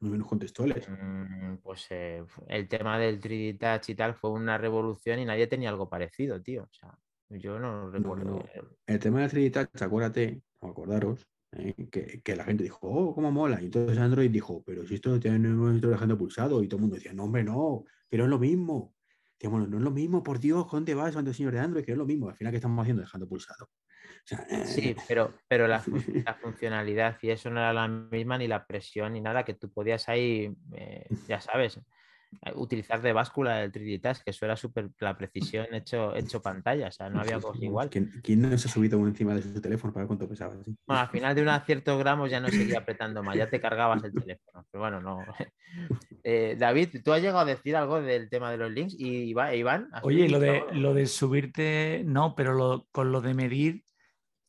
no menos contextuales. Mm, pues eh, el tema del 3D Touch y tal fue una revolución y nadie tenía algo parecido, tío. O sea, yo no recuerdo. El tema del 3D Touch, acuérdate, o acordaros, eh, que, la gente dijo, oh, cómo mola. Y entonces Android dijo, pero si esto no tiene un dejando pulsado. Y todo el mundo decía, no, hombre, no, que no es lo mismo. Digamos, no es lo mismo, por Dios, ¿dónde vas, señor de Android? Que es lo mismo. Al final, ¿qué estamos haciendo dejando pulsado? Sí, eh, pero, pero la, funcionalidad y eso no era la misma, ni la presión, ni nada, que tú podías ahí, eh, ya sabes, eh, utilizar de báscula el 3D Touch, que eso era súper la precisión hecho, hecho pantalla, o sea, no había Sí, cosa sí, igual. ¿Quién, quién no se ha subido encima de su teléfono para ver cuánto pesaba? sí? Bueno, al final de unos ciertos gramos ya no seguía apretando más, ya te cargabas el teléfono. Pero bueno, no. Eh, David, ¿tú has llegado a decir algo del tema de los links? Y Iván, ¿has Oye, lo de, lo de subirte, no, pero lo- con lo de medir,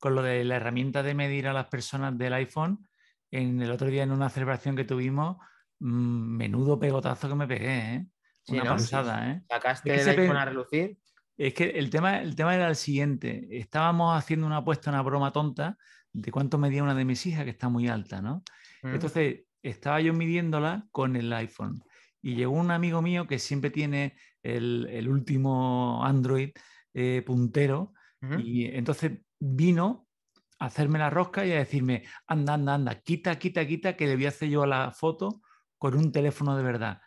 con lo de la herramienta de medir a las personas del iPhone, en el otro día en una celebración que tuvimos, mm, menudo pegotazo que me pegué, ¿eh? Sí, Una ¿no? pasada, ¿eh? ¿Sacaste Es que el iPhone a relucir? Es que el tema, el tema era el siguiente. Estábamos haciendo una apuesta, una broma tonta de cuánto medía una de mis hijas, que está muy alta, ¿no? ¿Mm? Entonces, estaba yo midiéndola con el iPhone. Y llegó un amigo mío que siempre tiene el, el último Android eh, puntero. Y entonces vino a hacerme la rosca y a decirme, anda, anda, anda, quita, quita, quita, que le voy a hacer yo la foto con un teléfono de verdad.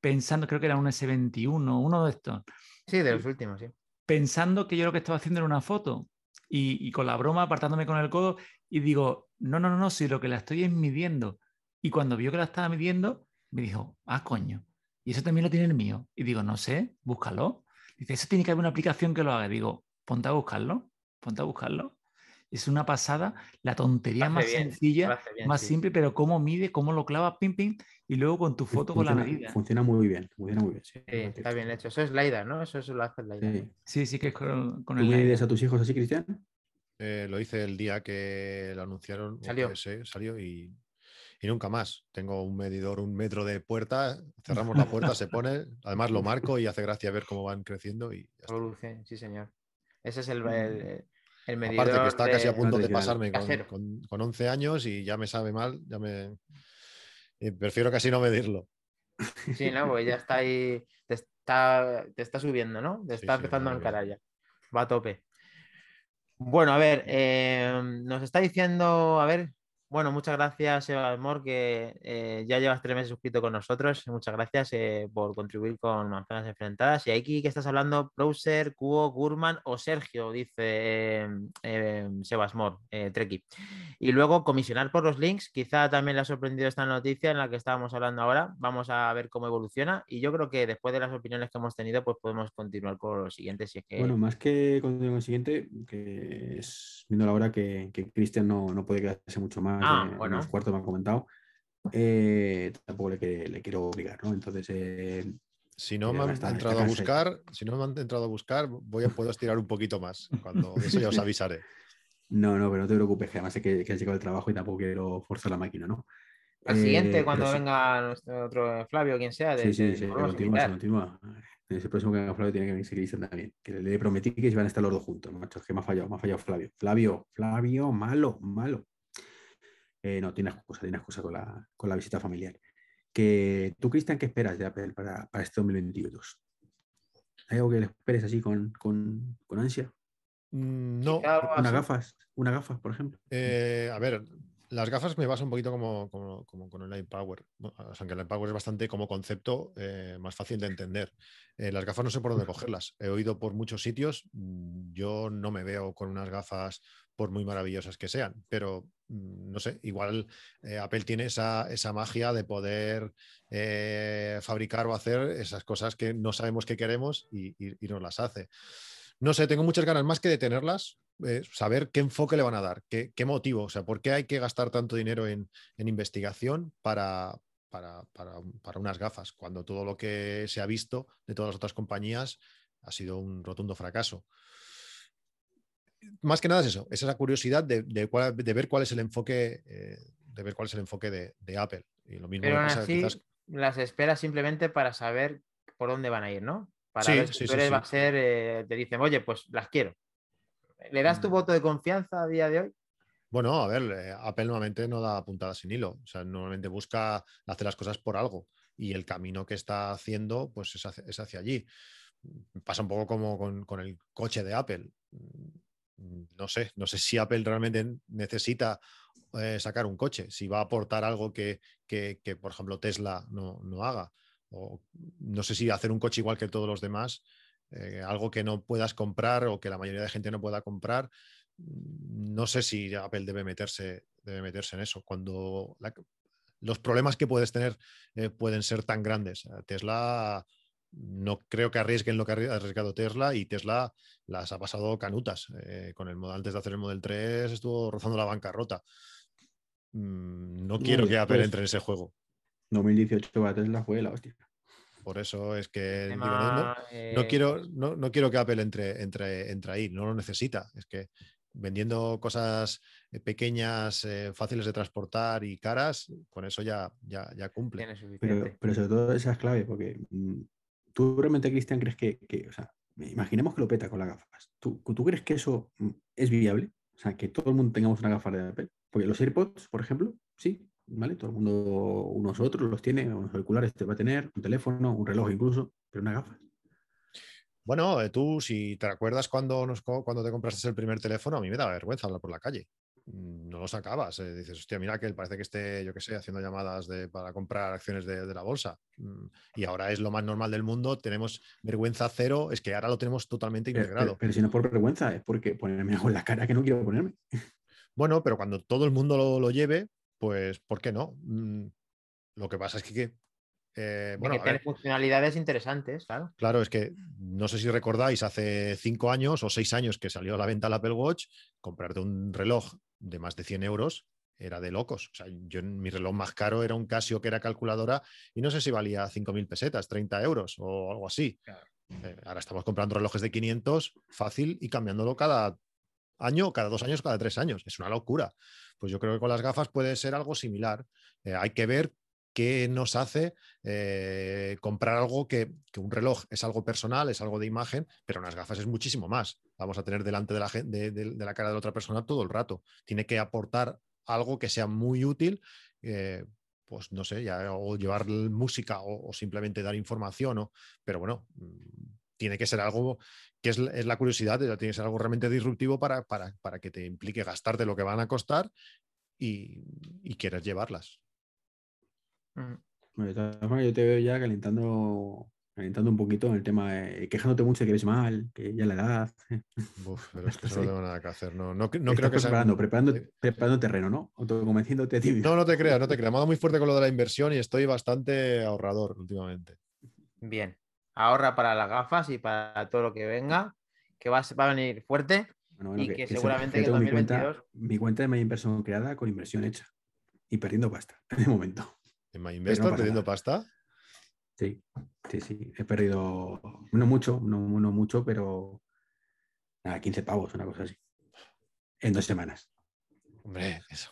Pensando, creo que era un S21, uno de estos Sí, de los últimos, sí. pensando que yo lo que estaba haciendo era una foto y, y con la broma apartándome con el codo y digo, no, no, no, no, si lo que la estoy es midiendo. Y cuando vio que la estaba midiendo, me dijo, ah, coño, y eso también lo tiene el mío. Y digo, no sé, búscalo. Dice, eso tiene que haber una aplicación que lo haga. Y digo, ponte a buscarlo, ponte a buscarlo. Es una pasada, la tontería más bien, sencilla, bien, más sí. simple, pero cómo mide, cómo lo clava, pim, pim, y luego con tu foto con la medida. funciona muy bien, funciona muy bien. Sí, Sí, está bien hecho. Eso es LiDAR, ¿no? Eso, eso lo hace el LiDAR. Sí. Sí, sí que es con, con ¿Tú el mides LiDAR. a tus hijos así, Cristian? Eh, lo hice el día que lo anunciaron. o Salió. salió y, y nunca más. Tengo un medidor, un metro de puerta, cerramos la puerta, se pone, además lo marco y hace gracia ver cómo van creciendo y ya está. Sí, señor. Ese es el, el, el medidor. Aparte que está casi a punto de pasarme con, con- con 11 años y ya me sabe mal, ya me... y prefiero casi no medirlo. Sí, ¿no? Porque ya está ahí, te está, te está subiendo, ¿no? Te está sí, empezando a encarar ya. Va a tope. Bueno, a ver, eh, nos está diciendo, a ver, bueno, muchas gracias, Eva Mor, que eh, ya llevas tres meses suscrito con nosotros. Muchas gracias eh, por contribuir con Manzanas Enfrentadas. Y aquí que estás hablando, Browser, Cuo, Gurman o Sergio, dice eh, Sebas Mor, eh, Treki. Y luego comisionar por los links. Quizá también le ha sorprendido esta noticia en la que estábamos hablando ahora. Vamos a ver cómo evoluciona. Y yo creo que después de las opiniones que hemos tenido, pues podemos continuar con los siguientes. Si es que... Bueno, más que con el siguiente, que es viendo la hora que, que Cristian no, no puede quedarse mucho más, Ah, eh, bueno. unos cuartos me ha comentado, eh, tampoco le, que- le quiero obligar, ¿no? Entonces, eh, Si no Mira, me han está- está entrado a buscar, si no me han entrado a buscar, voy a, puedo estirar un poquito más. Cuando eso ya os avisaré. no, no, pero no te preocupes, que además sé que, que has llegado al trabajo y tampoco quiero forzar la máquina, ¿no? Al Eh, siguiente, cuando pero sí. venga nuestro otro Flavio, quien sea, de, Sí, sí, sí, continúa, se continúa. En ese próximo que haga Flavio tiene que venir Cristian también. Que le, le prometí que iban a estar los dos juntos, macho. Es que me ha fallado, me ha fallado Flavio. Flavio, Flavio, malo, malo. Eh, no, tiene excusa, tiene excusa con la, con la visita familiar. Que tú, Cristian, ¿qué esperas de Apple para, para este 2022? ¿Hay algo que le esperes así con, con, con ansia? Mm, No, Quizá algo ¿Una así. gafas? ¿Una gafas, por ejemplo? Eh, a ver, las gafas me pasa un poquito como, como, como con el iPower. Bueno, o sea, aunque el iPower es bastante como concepto eh, más fácil de entender. Eh, las gafas no sé por dónde cogerlas. He oído por muchos sitios. mm, Yo no me veo con unas gafas por muy maravillosas que sean, pero mm, no sé, igual eh, Apple tiene esa, esa magia de poder eh, fabricar o hacer esas cosas que no sabemos que queremos y, y- nos las hace. No sé, tengo muchas ganas más que de tenerlas, eh, saber qué enfoque le van a dar, qué, qué motivo, o sea, por qué hay que gastar tanto dinero en, en investigación para, para, para para unas gafas, cuando todo lo que se ha visto de todas las otras compañías ha sido un rotundo fracaso. Más que nada es eso, es esa curiosidad de, de cuál- de ver cuál es el enfoque, eh, de ver cuál es el enfoque de, de Apple. Y lo mismo Pero pasa así, quizás las esperas simplemente para saber por dónde van a ir, ¿no? Para Sí, ver si sí, tú eres, sí. va a ser, eh, te dicen, oye, pues las quiero. ¿Le das tu Mm. voto de confianza a día de hoy? Bueno, a ver, eh, Apple normalmente no da puntadas sin hilo, o sea, normalmente busca hacer las cosas por algo y el camino que está haciendo pues es hacia, es hacia allí. Pasa un poco como con, con el coche de Apple. Mm, No sé, no sé si Apple realmente necesita eh, sacar un coche, si va a aportar algo que, que- que, por ejemplo, Tesla no, no haga. O no sé si hacer un coche igual que todos los demás, eh, algo que no puedas comprar o que la mayoría de gente no pueda comprar, no sé si Apple debe meterse, debe meterse en eso. Cuando los problemas que puedes tener eh, pueden ser tan grandes. Tesla no creo que arriesguen lo que ha arriesgado Tesla y Tesla las ha pasado canutas. Eh, con el antes de hacer el Model 3 estuvo rozando la bancarrota. Mm, no quiero que Apple entre en ese juego. 2018 para Tesla fue la hostia. Por eso es que no, eh, quiero, no, quiero que Apple entre, entre, entre ahí, no lo necesita. Es que vendiendo cosas eh, pequeñas, fáciles de transportar y caras, con eso ya, ya, ya cumple. Pero, pero, sobre todo esa es clave, porque mm, ¿Tú realmente, Cristian, crees que, o sea, imaginemos que lo peta con las gafas. ¿Tú, ¿Tú, crees que eso mm, es viable? O sea, que todo el mundo tengamos una gafa de Apple. Porque los AirPods, por ejemplo, sí, ¿vale? Todo el mundo, unos otros los tiene, unos auriculares te va a tener, un teléfono, un reloj incluso, pero una gafa. Bueno, eh, tú, si te acuerdas cuando, nos, cuando te compraste el primer teléfono, a mí me da vergüenza hablar por la calle. Mm, no lo sacabas. Eh, dices, hostia, mira que él parece que esté, yo qué sé, haciendo llamadas de, para comprar acciones de, la bolsa. Mm, y ahora es lo más normal del mundo, tenemos vergüenza cero, es que ahora lo tenemos totalmente integrado. Pero, si no por vergüenza, es porque ponerme algo en la cara que no quiero ponerme. Bueno, pero cuando todo el mundo lo, lleve, pues, ¿por qué no? Mm, lo que pasa es que, eh, bueno, que tiene funcionalidades interesantes, claro. Claro, es que no sé si recordáis, hace cinco años o seis años que salió a la venta el Apple Watch, comprarte un reloj de más de 100 euros era de locos. O sea, yo mi reloj más caro era un Casio que era calculadora y no sé si valía 5.000 pesetas, 30 euros o algo así. Eh, ahora estamos comprando relojes de 500 fácil y cambiándolo cada año, cada dos años, cada tres años. Es una locura. Pues yo creo que con las gafas puede ser algo similar. Eh, hay que ver qué nos hace eh, comprar algo que, un reloj es algo personal, es algo de imagen, pero unas gafas es muchísimo más. Vamos a tener delante de la, cara de la otra persona todo el rato. Tiene que aportar algo que sea muy útil. Eh, pues no sé, ya, o llevar música o, simplemente dar información, pero bueno, mm, tiene que ser algo que es, la curiosidad, tiene que ser algo realmente disruptivo para, que te implique gastarte lo que van a costar y, y quieras llevarlas. Bueno, de todas formas, yo te veo ya calentando, calentando un poquito en el tema, de, quejándote mucho de que ves mal, que ya la edad. Uf, pero es que no tengo nada que hacer. No, no, no creo que preparando, preparando, preparando terreno, ¿no? Autoconvenciéndote a ti No, no te creas, no te creas. Me ha dado muy fuerte con lo de la inversión y estoy bastante ahorrador últimamente. Bien. Ahorra para las gafas y para todo lo que venga, que va, va a venir fuerte. y que, seguramente que, 2022... mi, cuenta, mi cuenta de mi inversión creada con inversión hecha y perdiendo pasta en el momento. ¿En MyInvestor perdiendo pasta? Sí, sí, sí. He perdido, no mucho, no, mucho, pero nada, 15 pavos, una cosa así. En dos semanas. Hombre, eso.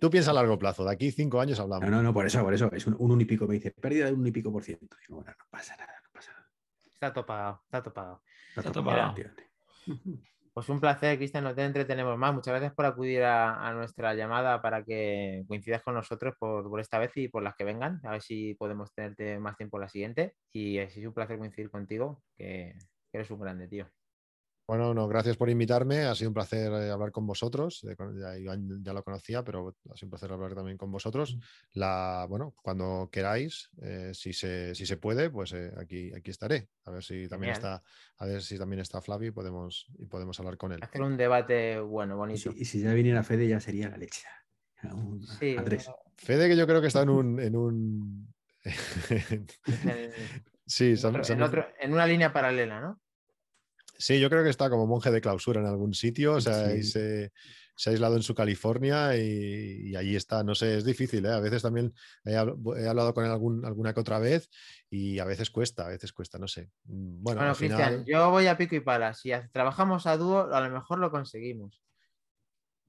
Tú piensas a largo plazo, de aquí cinco años hablamos. No, no, no, por eso, por eso. Es un, un, y pico, me dice, pérdida de un y pico por ciento. Digo, bueno, no pasa nada, no pasa nada. Está topado, está topado. Está, topado. Pues un placer, Cristian, no te entretenemos más. Muchas gracias por acudir a, nuestra llamada para que coincidas con nosotros por, esta vez y por las que vengan. A ver si podemos tenerte más tiempo la siguiente. Y es un placer coincidir contigo, que eres un grande, tío. Bueno, no, gracias por invitarme. Ha sido un placer eh, hablar con vosotros. Ya, ya, lo conocía, pero ha sido un placer hablar también con vosotros. La, bueno, cuando queráis, eh, si, se, si se puede, pues eh, aquí, aquí estaré. A ver si también está, a ver si también está Flavio y podemos, y podemos hablar con él. Hacer un debate bueno, bonito. Y si, ya viniera Fede, ya sería la leche. sí, Fede, que yo creo que está en un. En un... sí, en una línea paralela, ¿no? Sí, yo creo que está como monje de clausura en algún sitio, o sea, se, ha aislado en su California y, allí está. No sé, es difícil, ¿eh? A veces también he, hablado con él algún, alguna que otra vez y a veces cuesta, a veces cuesta, no sé. Mm, bueno, Cristian, yo voy a pico y pala. Si trabajamos a dúo, a lo mejor lo conseguimos.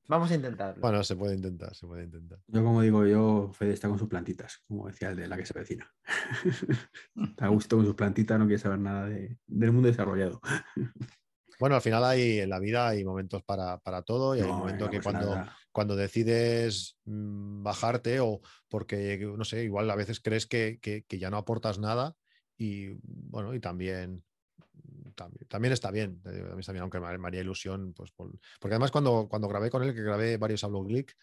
Vamos a intentarlo. Bueno, se puede intentar, se puede intentar. Yo, como digo, yo, Fede está con sus plantitas, como decía el de la que se vecina. está a gusto con sus plantitas, no quiere saber nada del mundo desarrollado. bueno, al final hay en la vida hay momentos para, todo y hay momentos que cuando, cuando decides mm, bajarte o porque, no sé, igual a veces crees que, que ya no aportas nada y bueno, y también también, está bien, a mí está bien, aunque me haría ilusión, pues porque además cuando, cuando grabé con él, que grabé varios Hablo Geek,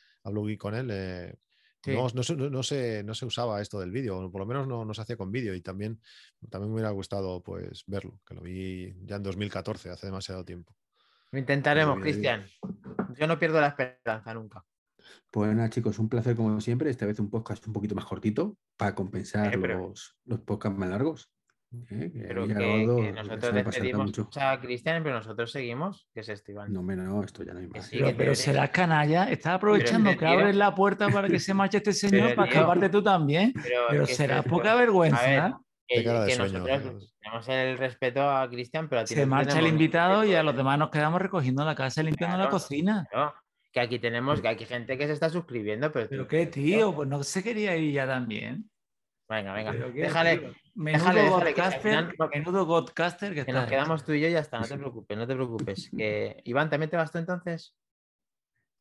con él, eh, no, no, se, no se usaba esto del vídeo, por lo menos no, no se hacía con vídeo y también, también me hubiera gustado pues verlo, que lo vi ya en 2014, hace demasiado tiempo. Lo intentaremos, Cristian. Yo no pierdo la esperanza nunca. Pues nada, chicos, un placer como siempre. Esta vez un podcast un poquito más cortito para compensar Eh, pero- los, los podcasts más largos. ¿Eh? Que Pero que, que nosotros despedimos a Cristian, pero nosotros seguimos, que es esto, Iván. No, no, esto ya no hay Que más. sí, Pero, que pero serás canalla. Estás aprovechando que abres la puerta para que se marche este señor Pero, para tío, escaparte tú también. Pero, Pero que será esto- poca A ver, vergüenza. que, sueño, nosotros tío. tenemos el respeto a Cristian, pero a ti Se marcha el invitado y a los ¿eh? demás nos quedamos recogiendo la casa, limpiando la cocina. Claro, Que aquí tenemos, que aquí hay gente que se está suscribiendo, pero, Pero qué tío, pues no se quería ir ya también. Venga, venga. Déjale, tío. Menudo déjale, déjale, que al godcaster, final menudo godcaster que que nos quedamos tú y yo y ya está, no te preocupes, no te preocupes. Que... Iván, ¿también te vas tú entonces?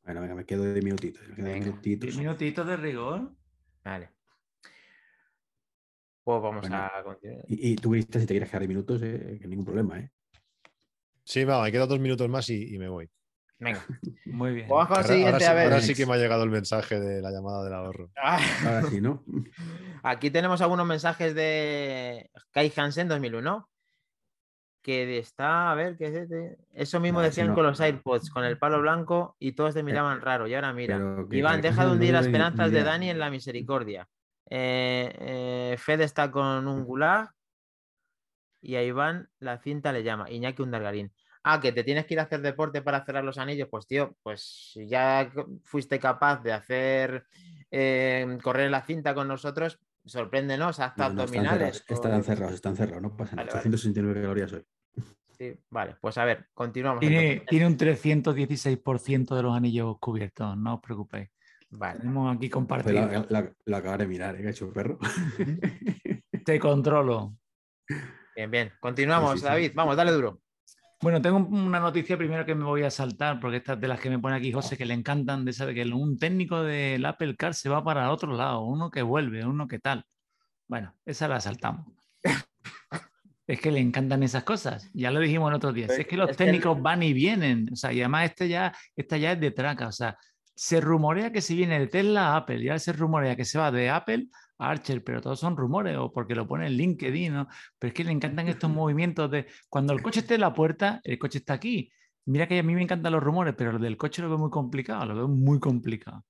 Bueno, venga, me quedo de minutitos. me quedo de Venga, minutitos. Minutitos de rigor. Vale. Pues vamos Bueno. a continuar. Y, y tú, Cristian, si te quieres quedar de minutos, eh, que ningún problema, ¿eh? Sí, va, me quedan dos minutos más y, y me voy. Venga. Muy bien. Vamos con el Ahora, siguiente, ahora sí, a ver. ahora sí que me ha llegado el mensaje de la llamada del ahorro. Ah, Ahora sí, ¿no? Aquí tenemos algunos mensajes de Kai Hansen 2001. Que está, a ver, que es de- eso mismo decían no. con los AirPods, con el palo blanco y todos te miraban raro. Y ahora mira, que Iván, deja de hundir no las esperanzas de. Dani en la misericordia. Eh, eh, Fed está con un gulag y a Iván la cinta le llama. Iñaki Undargarín. Ah, que te tienes que ir a hacer deporte para cerrar los anillos. Pues tío, pues si ya fuiste capaz de hacer eh, correr la cinta con nosotros, sorpréndenos, haz No, no, están cerrados, abdominales. o- están cerrados, están cerrados, no pasa nada. Vale, vale. 869 calorías hoy. Sí, vale, pues a ver, continuamos. Tiene, tiene un 316% de los anillos cubiertos, no os preocupéis. Vale. Tenemos aquí compartido. la, la- la acabaré de mirar, ¿eh? Ha hecho perro. Te controlo. Bien, bien. Continuamos, Sí, sí, sí. David. Vamos, dale duro. Bueno, tengo un- una noticia primero que me voy a saltar, porque estas de las que me pone aquí José, que le encantan, de de que un técnico del Apple Car se va para otro lado, uno que vuelve, uno que tal. Bueno, esa la saltamos. Es que le encantan esas cosas. Ya lo dijimos el otro día. Es que los Es que- técnicos van y vienen. O sea, y además este ya, esta ya es de traca. O sea, se rumorea que se viene de Tesla a Apple. Y ahora se rumorea que se va de Apple Archer, pero todos son rumores o porque lo pone en LinkedIn. ¿no? Pero es que le encantan estos movimientos de cuando el coche esté en la puerta, el coche está aquí. Mira que a mí me encantan los rumores, pero lo del coche lo veo muy complicado, lo veo muy complicado.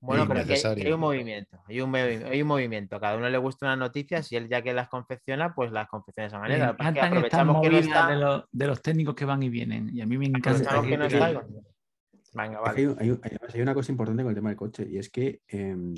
Bueno, pero hay, un movimiento, hay un, hay un movimiento. Cada uno le gusta unas noticias y él ya que las confecciona, pues las confecciona de esa Me manera. Que encantan estas que no movidas está, de, los, de los técnicos que van y vienen. Y a mí me encanta. aprovechamos que no que- está. y- Venga, Es que vale. hay, hay- además hay una cosa importante con el tema del coche y es que em,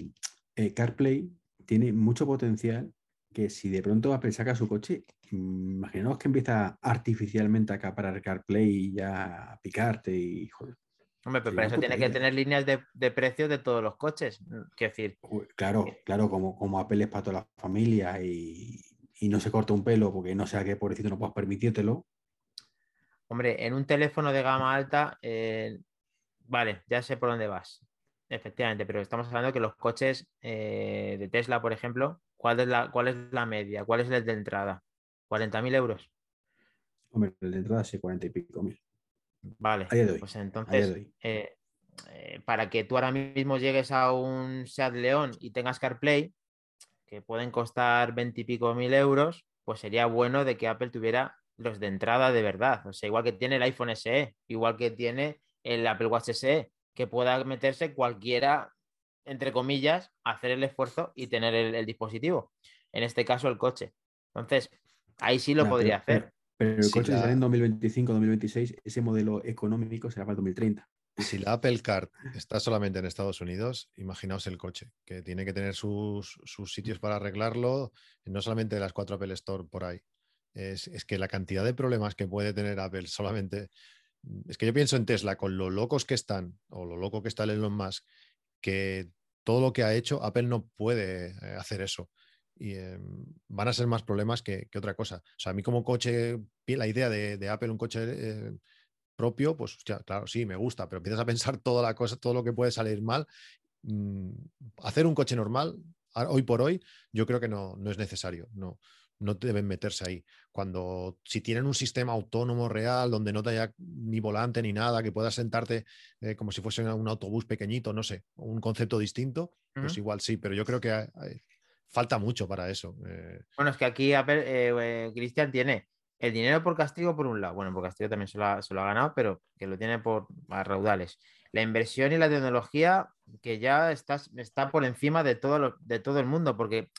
eh, CarPlay tiene mucho potencial que si de pronto Apple saca su coche, mm, imaginaos que empieza artificialmente a acaparar CarPlay y ya a picarte y joder. Hombre, pero para eso tiene que tener líneas de, de precios de todos los coches. Quiero decir, Claro, claro, como, como Apple es para toda la familia y, y no se corta un pelo porque no sea que pobrecito no puedas permitírtelo. hombre, en un teléfono de gama alta, eh, vale, ya sé por dónde vas. Efectivamente, pero estamos hablando que los coches eh, de Tesla, por ejemplo, ¿cuál es, la, ¿cuál es la media? ¿Cuál es el de entrada? ¿40.000 euros? Hombre, el de entrada sí, 40 y pico mil. Vale, pues entonces, eh, eh, para que tú ahora mismo llegues a un Seat León y tengas CarPlay, que pueden costar 20 y pico mil euros, pues sería bueno de que Apple tuviera los de entrada de verdad. O sea, igual que tiene el iPhone SE, igual que tiene el Apple Watch SE, que pueda meterse cualquiera, entre comillas, hacer el esfuerzo y tener el, el dispositivo. En este caso, el coche. Entonces, ahí sí lo podría pero- hacer. Pero el Sí, coche la- sale en 2025, 2026, ese modelo económico será para el 2030. Si la Apple Card está solamente en Estados Unidos, imaginaos el coche, que tiene que tener sus, sus sitios para arreglarlo, no solamente las cuatro Apple Store por ahí. Es, es que la cantidad de problemas que puede tener Apple solamente. Es que yo pienso en Tesla, con lo locos que están, o lo loco que está el Elon Musk, que todo lo que ha hecho, Apple no puede eh, hacer eso. Y eh, van a ser más problemas que, otra cosa. O sea, a mí como coche, la idea de, Apple, un coche eh, propio, pues hostia, claro, sí, me gusta, pero empiezas a pensar toda la cosa, todo lo que puede salir mal. Mm, hacer un coche normal, hoy por hoy, yo creo que no, no es necesario. No, no deben meterse ahí. Cuando, si tienen un sistema autónomo real, donde no te haya ni volante ni nada, que puedas sentarte eh, como si fuese un autobús pequeñito, no sé, un concepto distinto, pues igual sí, pero yo creo que hay- hay- falta mucho para eso. eh, Bueno, es que aquí eh, Cristian tiene el dinero por castigo por un lado. Bueno, por castigo también se lo ha, se lo ha ganado, pero que lo tiene por a raudales. La inversión y la tecnología que ya está, está por encima de todo, de todo el mundo, porque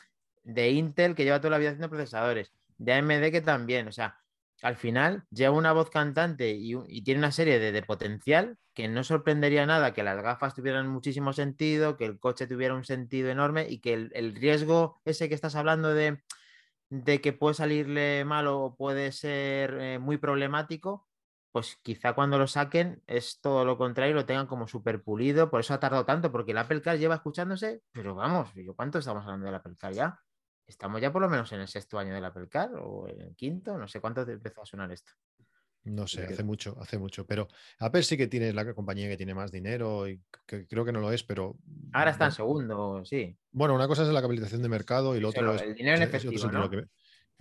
de Intel, que lleva toda la vida haciendo procesadores, de AMD, que también, o sea, al final lleva una voz cantante y tiene una serie de, de potencial que no sorprendería nada que las gafas tuvieran muchísimo sentido, que el coche tuviera un sentido enorme y que el, el riesgo ese que estás hablando de, de que puede salirle mal o puede ser eh, muy problemático, pues quizá cuando lo saquen es todo lo contrario, lo tengan como súper pulido, por eso ha tardado tanto, porque el Apple Car lleva escuchándose, pero vamos, ¿yo ¿cuánto estamos hablando del Apple Car ya? Estamos ya por lo menos en el sexto año del Apple Car o en el quinto, no sé cuánto empezó a sonar esto. No sé, hace mucho, hace mucho. Pero Apple sí que tiene la compañía que tiene más dinero y que creo que no lo es, pero. Ahora está en segundo, sí. Bueno, una cosa es la capitalización de mercado y lo otro lo- es. el dinero en es- es efectivo, sentido ¿no? lo que-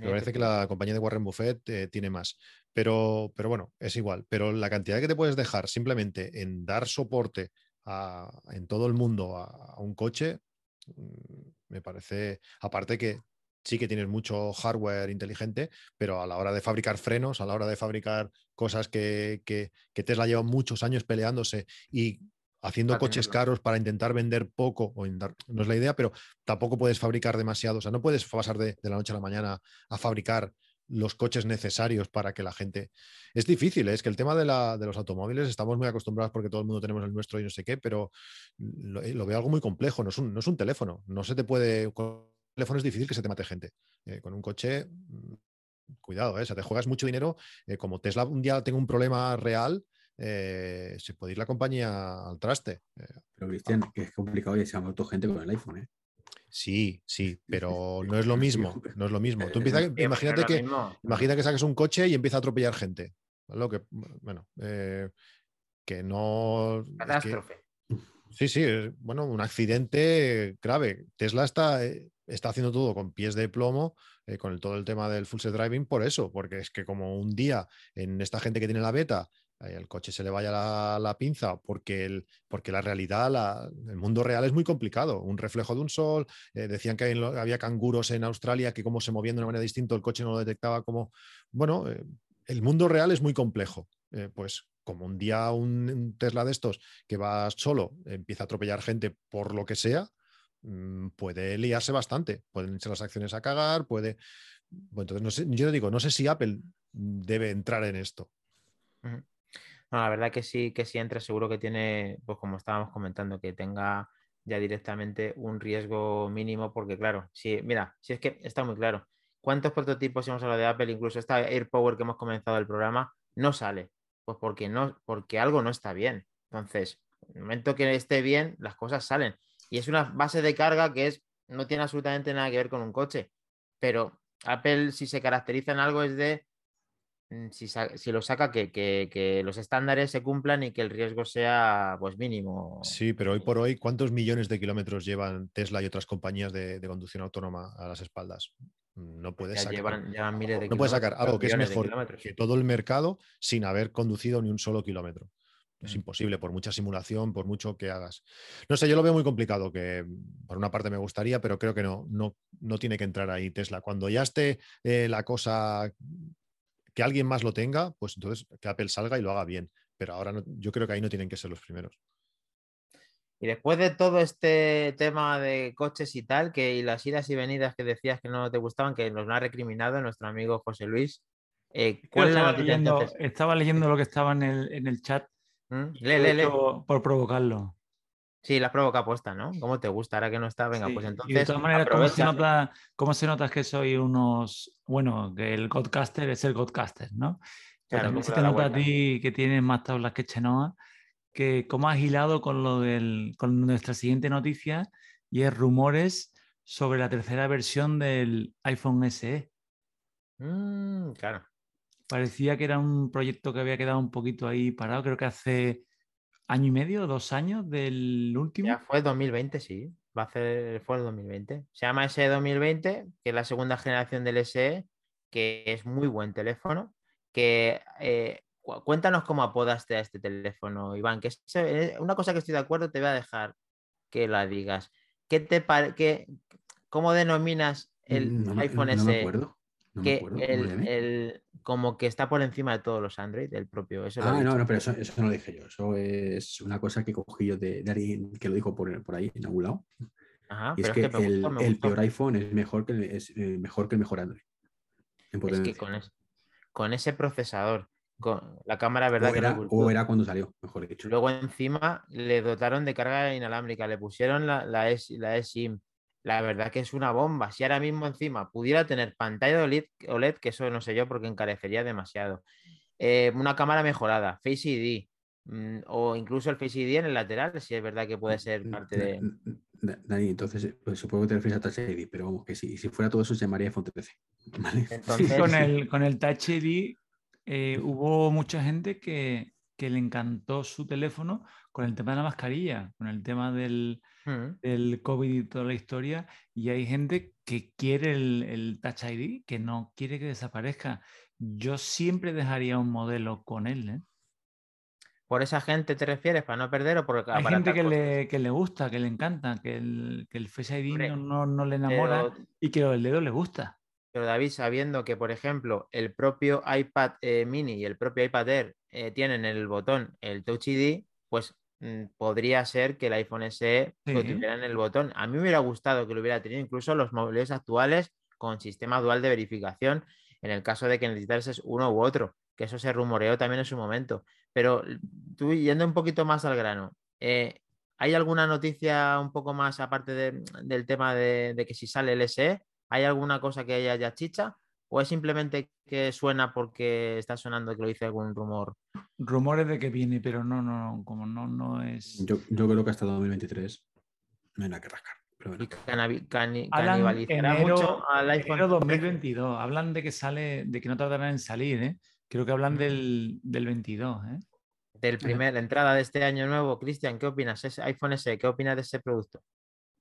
Me parece que la compañía de Warren Buffett eh, tiene más. Pero, pero bueno, es igual. Pero la cantidad que te puedes dejar simplemente en dar soporte a- en todo el mundo a, a un coche, mm, me parece. Aparte que sí que tienes mucho hardware inteligente, pero a la hora de fabricar frenos, a la hora de fabricar cosas que, que, que Tesla lleva muchos años peleándose y haciendo Para coches tenerlo. caros para intentar vender poco, o intentar- no es la idea, pero tampoco puedes fabricar demasiado. O sea, no puedes pasar de, de la noche a la mañana a fabricar los coches necesarios para que la gente... Es difícil, ¿eh? es que el tema de, la- de los automóviles estamos muy acostumbrados porque todo el mundo tenemos el nuestro y no sé qué, pero lo, eh, lo veo algo muy complejo, no es, un, no es un teléfono, no se te puede... Con un teléfono es difícil que se te mate gente. Eh, con un coche, mm, cuidado, ¿eh? o sea, te juegas mucho dinero. como Tesla un día tenga un problema real, eh, se puede ir la compañía al traste. Eh, Pero Cristian, que es complicado y se ha muerto gente con el iPhone, ¿eh? Sí, sí, pero no es lo mismo, no es lo mismo. Tú empieza- imagínate que, imagina que saques un coche y empieza a atropellar gente. Lo que, bueno, eh, que no... es que- Catástrofe. sí, sí, es, bueno, un accidente grave. Tesla está, está haciendo todo con pies de plomo, eh, con el- todo el tema del full self driving, por eso, porque es que como un día en esta gente que tiene la beta, el coche se le vaya la, pinza, porque, el, porque la realidad, el mundo real es muy complicado. Un reflejo de un sol, eh, decían que había canguros en Australia que como se movían de una manera distinta, el coche no lo detectaba como... Bueno, eh, el mundo real es muy complejo. Eh, pues como un día un, Tesla de estos que va solo empieza a atropellar gente por lo que sea, mm, puede liarse bastante. Pueden echar las acciones a cagar, puede... Bueno, entonces, no sé, digo, no sé si Apple debe entrar en esto. No, la verdad que sí, que si entra, seguro que tiene, pues como estábamos comentando, que tenga ya directamente un riesgo mínimo, porque claro, si, mira, si es que está muy claro. ¿Cuántos prototipos hemos hablado de Apple? Incluso esta AirPower que hemos comenzado el programa, no sale. Pues porque no, porque algo no está bien. Entonces, en el momento que esté bien, las cosas salen. Y es una base de carga que es, no tiene absolutamente nada que ver con un coche. Pero Apple, si se caracteriza en algo, es de si, sa- si lo saca, que, que- que los estándares se cumplan y que el riesgo sea pues mínimo. Sí, pero hoy por hoy, ¿cuántos millones de kilómetros llevan Tesla y otras compañías de, de conducción autónoma a las espaldas? No puedes Ya sacar, llevan, llevan miles de no puedes sacar algo que es mejor que todo el mercado sin haber conducido ni un solo kilómetro. Es Mm. imposible, por mucha simulación, por mucho que hagas. No sé, yo lo veo muy complicado, que mm, por una parte me gustaría, pero creo que no, no, no tiene que entrar ahí Tesla. Cuando ya esté eh, la cosa, que alguien más lo tenga, pues entonces que Apple salga y lo haga bien. Pero ahora no- yo creo que ahí no tienen que ser los primeros. Y después de todo este tema de coches y tal, que y las idas y venidas que decías que no te gustaban, que nos lo ha recriminado nuestro amigo José Luis, eh, ¿cuál es la estaba, noticia leyendo, entonces? estaba leyendo lo que estaba en el, en el chat. ¿Mm? lee, lee. hecho Por provocarlo. Sí, la provoca puesta, ¿no? ¿Cómo te gusta? Ahora que no está, venga, Sí, pues y entonces. de todas maneras, ¿cómo se, nota, ¿cómo se nota que soy unos. Bueno, que el Godcaster es el Godcaster, ¿no? Pero Claro, también cómo se te nota a ti que tienes más tablas que Chenoa, que cómo has hilado con lo del, con nuestra siguiente noticia y es rumores sobre la tercera versión del iPhone SE. Mm, claro. Parecía que era un proyecto que había quedado un poquito ahí parado, creo que hace año y medio, dos años del último. Ya fue 2020, sí. Va a hacer, fue el 2020. Se llama SE 2020, que es la segunda generación del SE, que es muy buen teléfono. Que eh, cu- cuéntanos cómo apodaste a este teléfono, Iván. Que es eh, una cosa que estoy de acuerdo, te voy a dejar que la digas. ¿Qué te pare- qué- ¿Cómo denominas el No me- iPhone no me SE? acuerdo. No que acuerdo. ¿cómo el, como que está por encima de todos los Android, el propio. Eso Ah, no, no, pero eso, eso no lo dije yo. Eso es una cosa que cogí yo de, de alguien que lo dijo por, por ahí, en algún lado. Ajá, Y es pero que, es que el, gustó, el peor iPhone es mejor que el, es, eh, mejor que el mejor Android. Es que con, es- con ese procesador, con la cámara, verdad o, que era, o cuando salió, mejor dicho. Luego encima le dotaron de carga inalámbrica, le pusieron la, la, es- la eSIM. La verdad que es una bomba. Si ahora mismo encima pudiera tener pantalla de OLED, OLED, que eso no sé yo porque encarecería demasiado. eh, una cámara mejorada, Face ID, mm, o incluso el Face ID en el lateral, si es verdad que puede ser parte de... Da- da- Dani, entonces, eh, pues, supongo que te refieres a Touch ID, pero vamos, que si, si fuera todo eso se llamaría iPhone 13. ¿vale? Entonces, con el, con el Touch ID eh, hubo mucha gente que, que le encantó su teléfono con el tema de la mascarilla, con el tema del, Mm, del COVID y toda la historia, y hay gente que quiere el, el Touch ID, que no quiere que desaparezca. Yo siempre dejaría un modelo con él. ¿eh? ¿Por esa gente te refieres para no perder o por Hay gente que le, que le gusta, que le encanta, que el, que el Face ID Hombre, no, no- no le enamora Pero, y que el dedo le gusta. pero David, sabiendo que, por ejemplo, el propio iPad eh, mini y el propio iPad Air eh, tienen en el botón el Touch ID, pues mm, podría ser que el iPhone SE lo Sí. tuviera en el botón. A mí me hubiera gustado que lo hubiera tenido incluso los móviles actuales con sistema dual de verificación en el caso de que necesitases uno u otro, que eso se rumoreó también en su momento. Pero tú yendo un poquito más al grano, eh, ¿hay alguna noticia un poco más aparte de- del tema de, de que si sale el SE? ¿Hay alguna cosa que haya ya chicha? ¿O es simplemente que suena porque está sonando que lo dice algún rumor? Rumores de que viene, pero no, no, como no, no es. Yo, yo creo que hasta 2023 no hay nada que rascar. Pero ¿Y cani- canibalizará enero- mucho al iPhone? Enero 2022. Hablan de que sale, de que no tardarán en salir, ¿eh? Creo que hablan Mm. del, del 22, ¿eh? Del primer, la entrada de este año nuevo, Cristian, ¿qué opinas?Ese iPhone SE, ¿qué opinas de ese producto?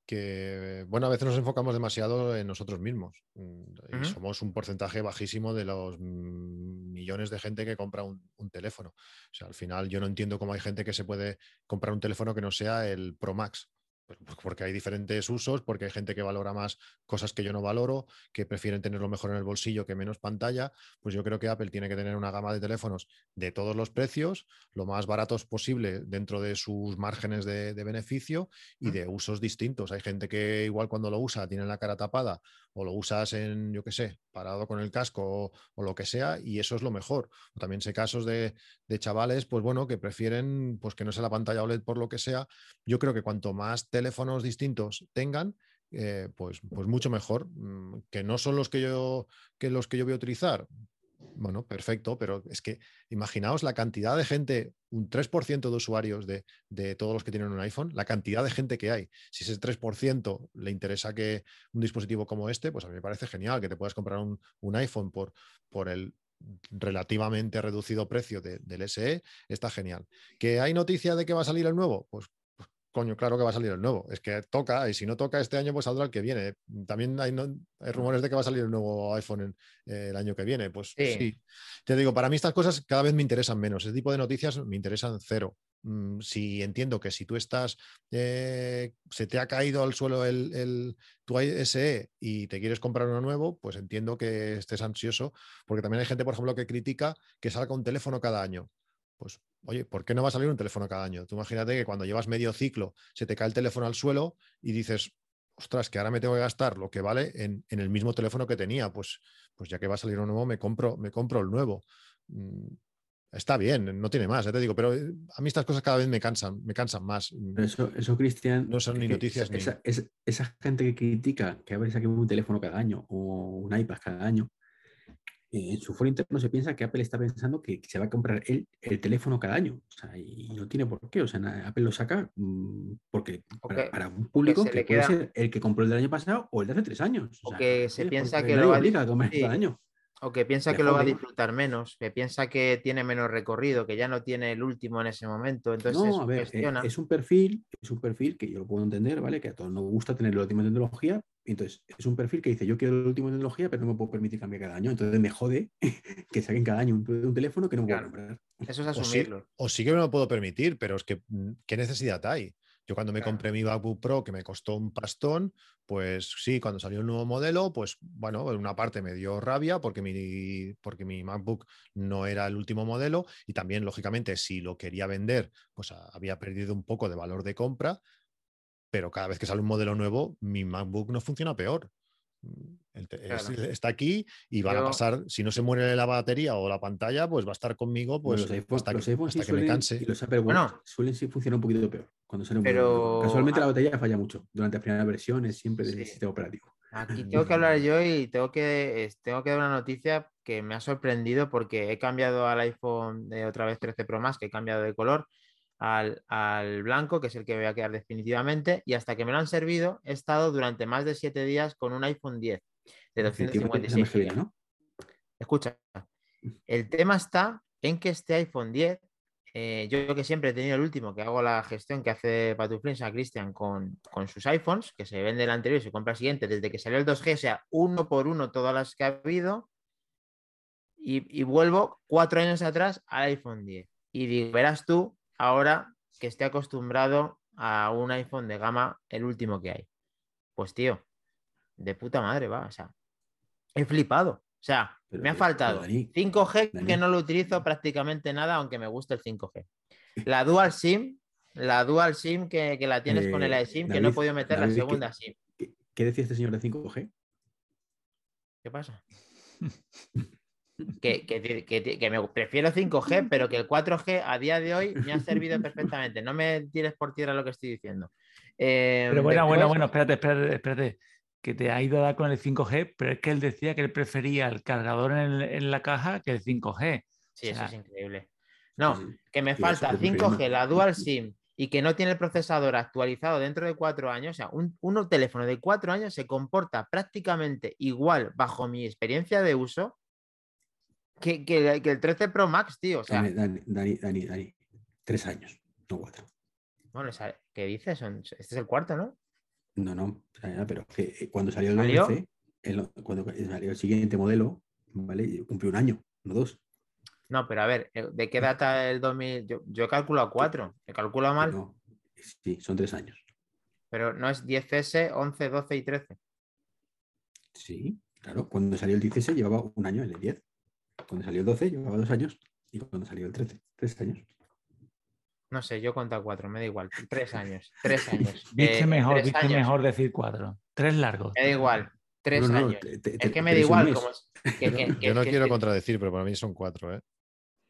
Que, bueno, a veces nos enfocamos demasiado en nosotros mismos mm, y somos un porcentaje bajísimo de los millones de gente que compra un, un teléfono. O sea, al final yo no entiendo cómo hay gente que se puede comprar un teléfono que no sea el Pro Max. Pues, pues porque hay diferentes usos, porque hay gente que valora más cosas que yo no valoro, que prefieren tenerlo mejor en el bolsillo que menos pantalla. Pues yo creo que Apple tiene que tener una gama de teléfonos de todos los precios, lo más baratos posible dentro de sus márgenes de, de beneficio y de usos distintos. Hay gente que igual cuando lo usa tiene la cara tapada o lo usas en, yo qué sé, parado con el casco o, o lo que sea y eso es lo mejor. También sé casos de, de chavales, pues bueno, que prefieren pues que no sea la pantalla OLED por lo que sea. Yo creo que cuanto más teléfonos distintos tengan, eh, pues, pues mucho mejor. Mm, Que no son los que yo, que los que yo voy a utilizar. Bueno, perfecto, pero es que imaginaos la cantidad de gente, un 3% de usuarios de, de todos los que tienen un iPhone, la cantidad de gente que hay. Si ese 3% le interesa que un dispositivo como este, pues a mí me parece genial que te puedas comprar un, un iPhone por, por el relativamente reducido precio de- del SE, está genial. ¿Que hay noticia de que va a salir el nuevo? Pues, coño, claro que va a salir el nuevo. Es que toca, y si no toca este año, pues saldrá el que viene. También hay, no- hay rumores de que va a salir el nuevo iPhone en- eh, el año que viene. Pues Sí. sí. Te digo, para mí estas cosas cada vez me interesan menos. Ese tipo de noticias me interesan cero. Mm, Si entiendo que si tú estás, eh, se te ha caído al suelo el, el- tu SE y te quieres comprar uno nuevo, pues entiendo que estés ansioso, porque también hay gente, por ejemplo, que critica que salga un teléfono cada año. Pues, oye, ¿por qué no va a salir un teléfono cada año? Tú imagínate que cuando llevas medio ciclo se te cae el teléfono al suelo y dices, ostras, que ahora me tengo que gastar lo que vale en, en el mismo teléfono que tenía. Pues, pues ya que va a salir uno nuevo, me compro, me compro el nuevo. Mm, Está bien, no tiene más, ya te digo, pero eh, a mí estas cosas cada vez me cansan, me cansan más. Mm, Pero eso, eso Cristian. No son ni noticias esa, ni- esa- es- esa gente que critica que a ver saquen un teléfono cada año o un iPad cada año, en su foro interno se piensa que Apple está pensando que se va a comprar el, el teléfono cada año. O sea, y no tiene por qué. O sea, Apple lo saca mm, porque para, un público que puede queda- ser el que compró el del año pasado o el de hace tres años. O sea, que se piensa que lo va a comer sí. cada año. O que piensa que lo va a disfrutar menos, que piensa que tiene menos recorrido, que ya no tiene el último en ese momento. Entonces No, a ver, sugestiona. es un perfil, es un perfil que yo lo puedo entender, ¿vale? Que a todos nos gusta tener la última tecnología. Entonces, es un perfil que dice, yo quiero la última tecnología, pero no me puedo permitir cambiar cada año. Entonces me jode que saquen cada año un, un teléfono que no puedo Claro. comprar. Eso es O sí, asumirlo. o sí que me lo puedo permitir, pero es que, mm, ¿qué necesidad hay? Yo cuando me Claro. compré mi MacBook Pro, que me costó un pastón, pues sí, cuando salió el nuevo modelo, pues bueno, en una parte me dio rabia porque mi, porque mi MacBook no era el último modelo y también, lógicamente, si lo quería vender, pues a- había perdido un poco de valor de compra, pero cada vez que sale un modelo nuevo, mi MacBook no funciona peor. Mm, el es- está aquí y van a pasar, si no se muere la batería o la pantalla, pues va a estar conmigo pues, los iPhone- hasta, los que, sí que me suelen- canse. Y los Apple Watch Bueno. suelen sí funcionar un poquito peor cuando sale un modelo Pero-. Casualmente la batería falla mucho durante las primeras versiones, siempre del Sí. sistema operativo. Aquí tengo que hablar yo y tengo que, tengo que dar una noticia que me ha sorprendido porque he cambiado al iPhone de otra vez 13 Pro Max, que he cambiado de color al, al blanco, que es el que voy a quedar definitivamente, y hasta que me lo han servido, he estado durante más de 7 días con un iPhone 10 de Efectivamente, esa 256 MGB, gigas. ¿no? Escucha, el tema está en que este iPhone 10, eh, yo que siempre he tenido el último, que hago la gestión que hace Patuflins a Cristian con, con sus iPhones, que se vende el anterior y se compra el siguiente, desde que salió el 2G, o sea, uno por uno todas las que ha habido, y, y vuelvo cuatro años atrás al iPhone 10. Y digo, verás tú, ahora que esté acostumbrado a un iPhone de gama, el último que hay. Pues tío, de puta madre va, o sea, he flipado. O sea, Pero me ha faltado pero, Dani, 5G que no lo utilizo prácticamente nada, aunque me gusta el 5G. La Dual SIM, la Dual SIM que, que la tienes con el Eh, eSIM, que no he podido meter David, la ¿qué- segunda SIM. ¿Qué, qué decía este señor de 5G? ¿Qué pasa? Que, que- que- que me prefiero 5G, pero que el 4G a día de hoy me ha servido perfectamente. No me tires por tierra lo que estoy diciendo. Eh, Pero bueno, bueno, después- bueno, espérate, espérate, espérate. Que te ha ido a dar con el 5G, pero es que él decía que él prefería el cargador en, el- en la caja que el 5G. Sí, eso es increíble. No, Sí, que me falta lo preferimos. 5G, la Dual SIM y que no tiene el procesador actualizado dentro de cuatro años, o sea, un, un teléfono de cuatro años se comporta prácticamente igual bajo mi experiencia de uso que, que- que el 13 Pro Max, tío. O sea, Dani, Dani, Dani, Dani, Dani, Tres años, no cuatro. bueno, ¿qué dices? Este es el cuarto, ¿no? No, no, pero que eh, cuando salió el ¿Salió? 11, el- cuando salió el siguiente modelo, ¿vale? Cumplió un año, no dos. No, pero a ver, eh, ¿de qué data el 2000? Yo, yo he calculado cuatro, he calculado mal, No, sí, son tres años. pero no es 10S, 11, 12 y 13. Sí, claro. Cuando salió el 16 llevaba un año, el 10. Cuando salió el 12 llevaba dos años. Y cuando salió el 13, tres años. No sé, yo cuento cuatro, me da igual. Tres años, tres años. Viste Eh, mejor, tres viste años, mejor decir cuatro. Tres largos. Me da igual, tres No, no, no, años. te- te- Es que me da igual. Como es- que- que- que- Yo no que- quiero que- contradecir, pero para mí son cuatro. ¿eh?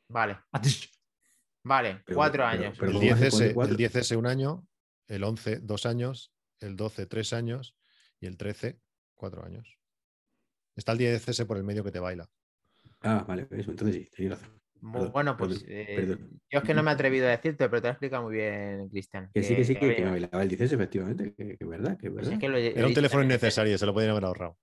Vale, vale, Pero- cuatro pero- años. pero El ¿cómo va a ser 10S, cuatro y el cuatro? 10S un año, el 11 dos años, el 12 tres años y el 13 cuatro años. Está el 10S por el medio que te baila. Ah, vale, eso, entonces sí, tenéis razón. Perdón, bueno, pues perdón, eh, perdón. yo es que no me he atrevido a decirte, pero te lo he explicado muy bien, Cristian. Que sí, que sí, que, que oye, me bailaba el 16, efectivamente. Que, que es verdad, que es pues verdad. es que lo Era un teléfono innecesario, se lo podían haber ahorrado.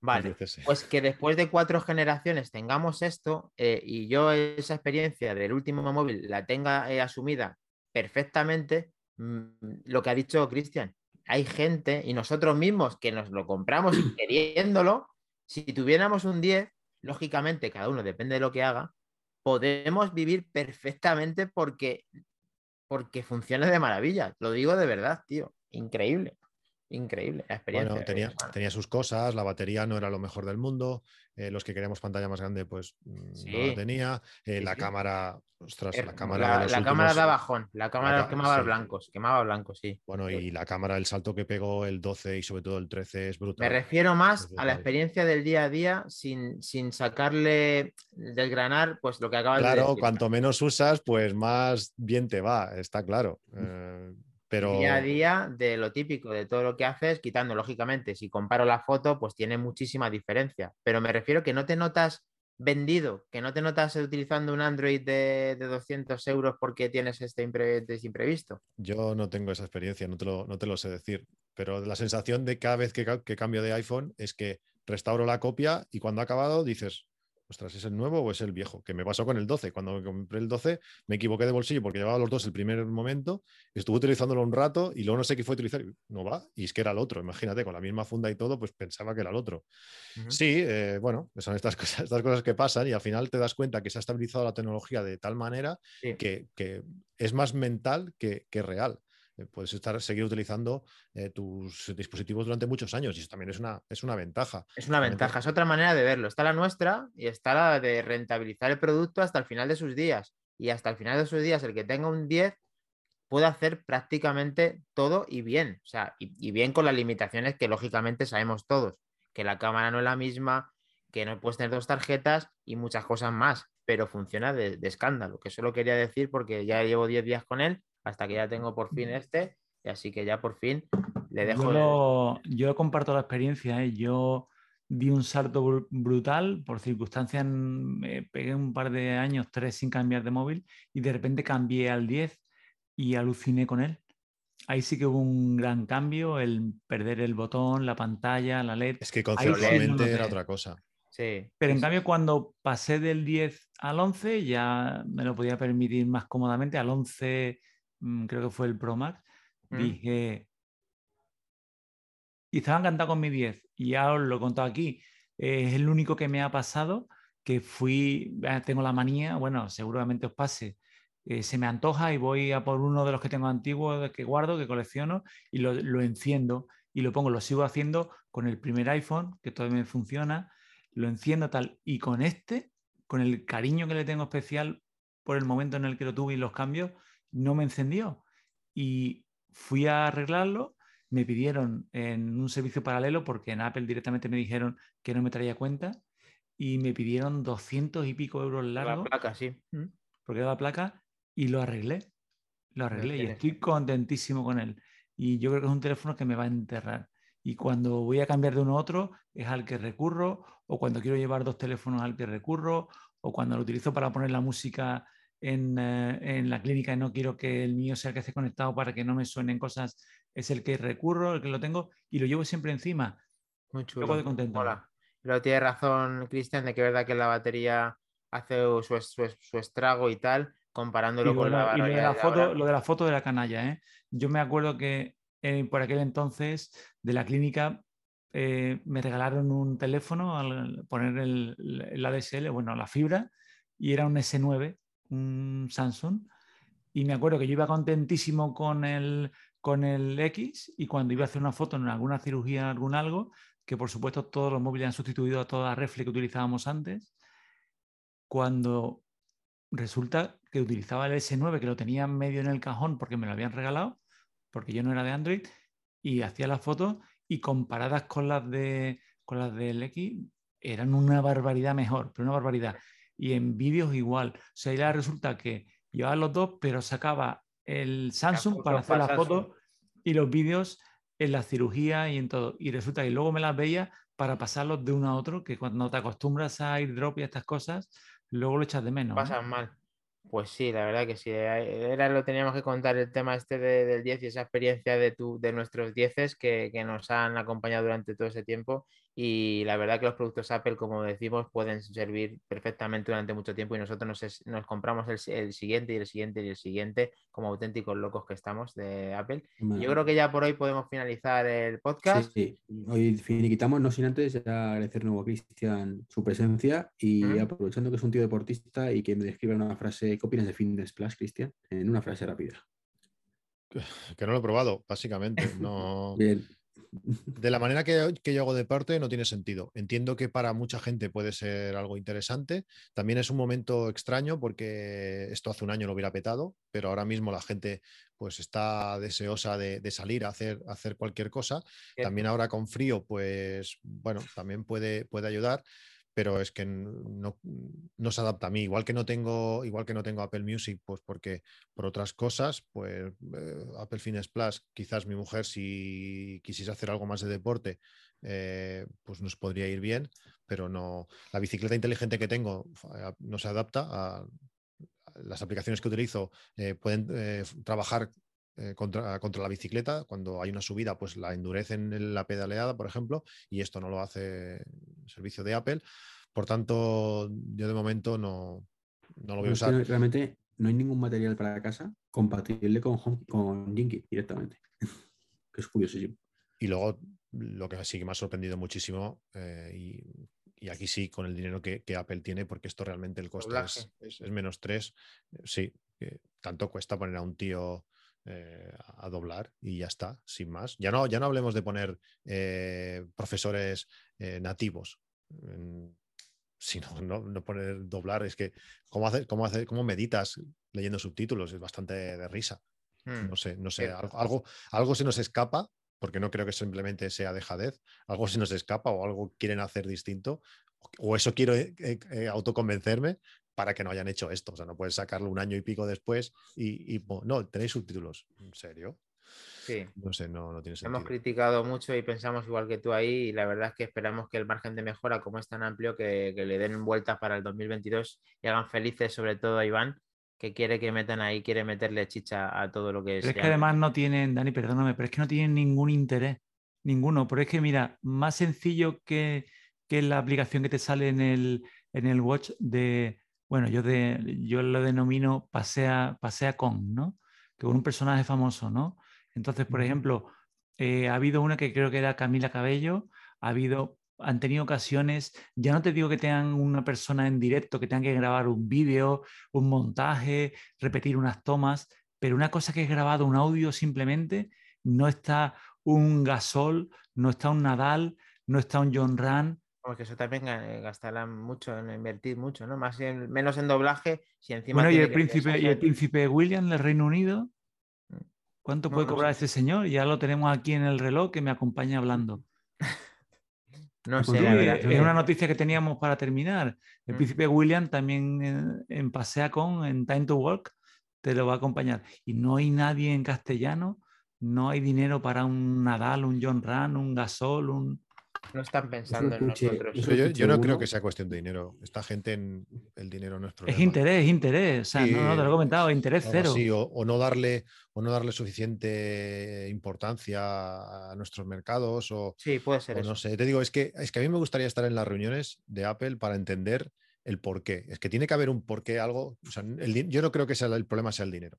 Vale, 10S. pues que después de cuatro generaciones tengamos esto eh, y yo esa experiencia del último móvil la tenga eh, asumida perfectamente, mm, lo que ha dicho Cristian, hay gente y nosotros mismos que nos lo compramos y queriéndolo, si tuviéramos un 10, lógicamente cada uno depende de lo que haga, podemos vivir perfectamente porque, porque funciona de maravilla. Lo digo de verdad, tío. Increíble. Increíble la experiencia. Bueno, tenía, tenía sus cosas, la batería no era lo mejor del mundo, eh, los que queríamos pantalla más grande, pues mm, no la tenía, eh, sí, la sí. cámara, ostras, la cámara la, de los la cámara da bajón, la cámara quemaba blancos, quemaba blancos, sí. Bueno, y la cámara, el salto que pegó el 12 y sobre todo el 13 es Me brutal. refiero más a la experiencia del día a día sin, sin sacarle, desgranar, pues lo que acabas de Claro, decir. cuanto menos usas, pues más bien te va, está claro. Eh, pero Día a día de lo típico, de todo lo que haces, quitando, lógicamente, si comparo la foto, pues tiene muchísima diferencia. Pero me refiero que no te notas vendido, que no te notas utilizando un Android de, de 200 euros porque tienes este, impre- este imprevisto. yo no tengo esa experiencia, no te, lo, no te lo sé decir. Pero la sensación de cada vez que, que cambio de iPhone es que restauro la copia y cuando ha acabado dices, ostras, ¿es el nuevo o es el viejo? Que me pasó con el 12. Cuando me compré el 12 me equivoqué de bolsillo porque llevaba los dos el primer momento, estuve utilizándolo un rato y luego no sé qué fue a utilizar. y No va, y es que era el otro. Imagínate, con la misma funda y todo, pues pensaba que era el otro. Sí, eh, bueno, son estas cosas, estas cosas que pasan y al final te das cuenta que se ha estabilizado la tecnología de tal manera Sí. que, que es más mental que, que real. Eh, puedes estar, seguir utilizando eh, tus dispositivos durante muchos años y eso también es una, es una ventaja. Es una ventaja, es otra manera de verlo. Está la nuestra y está la de rentabilizar el producto hasta el final de sus días. Y hasta el final de sus días, el que tenga un 10 puede hacer prácticamente todo y bien. O sea, y, bien con las limitaciones que lógicamente sabemos todos, que la cámara no es la misma, que no puedes tener dos tarjetas y muchas cosas más, pero funciona de, escándalo, que eso lo quería decir porque ya llevo 10 días con él, hasta que ya tengo por fin este, y así que ya por fin le dejo... Yo, yo comparto la experiencia, ¿eh? yo di un salto brutal, por circunstancias me pegué un par de años, tres sin cambiar de móvil, y de repente cambié al 10 y aluciné con él. Ahí sí que hubo un gran cambio, el perder el botón, la pantalla, la LED. Es que conceptualmente era otra cosa. Sí. Pero en cambio, cuando pasé del 10 al 11, ya me lo podía permitir más cómodamente. Al 11, mm, creo que fue el Pro Max, mm. dije. Y estaba encantado con mi 10. Y ya os lo he contado aquí. Es el único que me ha pasado que fui. Tengo la manía, bueno, seguramente os pase eh, se me antoja y voy a por uno de los que tengo antiguos que guardo, que colecciono y lo, enciendo y lo pongo. Lo sigo haciendo con el primer iPhone, que todavía me funciona, lo enciendo tal. Y con este, con el cariño que le tengo especial por el momento en el que lo tuve y los cambios, no me encendió. Y fui a arreglarlo. Me pidieron en un servicio paralelo, porque en Apple directamente me dijeron que no me traía cuenta, y me pidieron 200 y pico euros largos. La placa, sí. Porque era la placa, y lo arreglé. Lo arreglé y estoy contentísimo con él. Y yo creo que es un teléfono que me va a enterrar. Y cuando voy a cambiar de uno a otro, es al que recurro, o cuando quiero llevar dos teléfonos al que recurro, o cuando lo utilizo para poner la música en, eh, en, la clínica y no quiero que el mío sea el que esté conectado para que no me suenen cosas, es el que recurro, el que lo tengo y lo llevo siempre encima. Muy chulo. de contento. Hola. Pero tiene razón, Cristian, de que es verdad que la batería hace su, su, su, estrago y tal, comparándolo con la, y lo de la, foto, lo de la foto de la canalla. ¿eh? Yo me acuerdo que eh, por aquel entonces de la clínica eh, me regalaron un teléfono al poner el, el, ADSL, bueno, la fibra, y era un S9, un Samsung. Y me acuerdo que yo iba contentísimo con el, con el X y cuando iba a hacer una foto en alguna cirugía, en algún algo, que por supuesto todos los móviles han sustituido a toda la reflex que utilizábamos antes, cuando resulta que utilizaba el S9, que lo tenía medio en el cajón porque me lo habían regalado, porque yo no era de Android, y hacía las fotos y comparadas con las, de, con las del X eran una barbaridad mejor, pero una barbaridad. Y en vídeos igual. O sea, ya resulta que llevaba los dos, pero sacaba el Samsung para hacer las fotos y los vídeos en la cirugía y en todo. Y resulta que luego me las veía para pasarlos de uno a otro, que cuando te acostumbras a airdrop y a estas cosas, luego lo echas de menos. Pasan mal. Pues sí, la verdad que sí. Eh, era lo teníamos que contar el tema este del 10 y esa experiencia de, tu, de nuestros 10 que, que, nos han acompañado durante todo ese tiempo. Y la verdad que los productos Apple, como decimos, pueden servir perfectamente durante mucho tiempo y nosotros nos, nos compramos el, el, siguiente y el siguiente y el siguiente como auténticos locos que estamos de Apple. Yo creo que ya por hoy podemos finalizar el podcast. Sí, sí. Hoy finiquitamos, no sin antes agradecer nuevo a Cristian su presencia y aprovechando que es un tío deportista y que me describa una frase ¿Qué opinas de Fitness Plus, Cristian? En una frase rápida. Que no lo he probado, básicamente. No... De la manera que, yo hago deporte no tiene sentido. Entiendo que para mucha gente puede ser algo interesante. También es un momento extraño porque esto hace un año lo hubiera petado, pero ahora mismo la gente pues está deseosa de, salir a hacer, hacer cualquier cosa. También ahora con frío, pues bueno, también puede, puede ayudar pero es que no, se adapta a mí. Igual que no tengo, igual que no tengo Apple Music, pues porque por otras cosas, pues eh, Apple Fitness Plus, quizás mi mujer, si quisiese hacer algo más de deporte, eh, pues nos podría ir bien, pero no. La bicicleta inteligente que tengo no se adapta a las aplicaciones que utilizo eh, pueden trabajar contra, contra, la bicicleta. Cuando hay una subida, pues la endurecen en la pedaleada, por ejemplo, y esto no lo hace el servicio de Apple. Por tanto, yo de momento no, no lo voy a usar. Realmente no hay ningún material para casa compatible con, con Jinky directamente. que es curiosísimo. Y luego, lo que sí que me ha sorprendido muchísimo, eh, y, y, aquí sí, con el dinero que, que, Apple tiene, porque esto realmente el coste es, es, menos 3. Sí, tanto cuesta poner a un tío eh, a doblar y ya está, sin más. Ya no, ya no hablemos de poner eh, profesores eh, nativos. Sino no, no, poner doblar, es que ¿cómo, hace, cómo, hace, cómo meditas leyendo subtítulos? Es bastante de risa. Hmm. No sé, no sé, algo, algo, se nos escapa, porque no creo que simplemente sea dejadez, algo se nos escapa o algo quieren hacer distinto, o eso quiero autoconvencerme, para que no hayan hecho esto. O sea, no puedes sacarlo un año y pico después y, no, tenéis subtítulos. ¿En serio? Sí. No sé, no, no tiene sentido. Hemos criticado mucho y pensamos igual que tú ahí y la verdad es que esperamos que el margen de mejora, como es tan amplio, que, le den vueltas para el 2022 y hagan felices sobre todo a Iván, que quiere que metan ahí, quiere meterle chicha a todo lo que es. es que además no tienen, Dani, perdóname, pero es que no tienen ningún interés, ninguno. Pero es que mira, más sencillo que, que la aplicación que te sale en el, en el watch de bueno, yo, yo lo denomino pasea, pasea con, ¿no? Que un personaje famoso, ¿no? Entonces, por ejemplo, eh, ha habido una que creo que era Camila Cabello, ha habido, han tenido ocasiones, ya no te digo que tengan una persona en directo, que tengan que grabar un vídeo, un montaje, repetir unas tomas, pero una cosa que es grabado un audio simplemente, no está un Gasol, no está un Nadal, no está un John Rand, porque eso también eh, gastará mucho en invertir mucho, ¿no? Más en, menos en doblaje, si encima. Bueno, y el príncipe, y el príncipe William del Reino Unido. Mm. ¿Cuánto puede cobrar ese señor? Ya lo tenemos aquí en el reloj que me acompaña hablando. no sé. es una noticia que teníamos para terminar. El mm. príncipe William también en, en, Pasea con, en Time to Walk, te lo va a acompañar. Y no hay nadie en castellano, no hay dinero para un Nadal, un John Run, un Gasol, un. No están pensando en nosotros. Yo, no creo que sea cuestión de dinero. Esta gente en el dinero no es problema. Es interés, es interés. O sea, no, te lo he comentado, interés cero. o, no darle, o no darle suficiente importancia a nuestros mercados. O, sí, puede ser. No sé, te digo, es que, es que a mí me gustaría estar en las reuniones de Apple para entender el por qué. Es que tiene que haber un porqué, algo. O sea, yo no creo que sea el problema sea el dinero.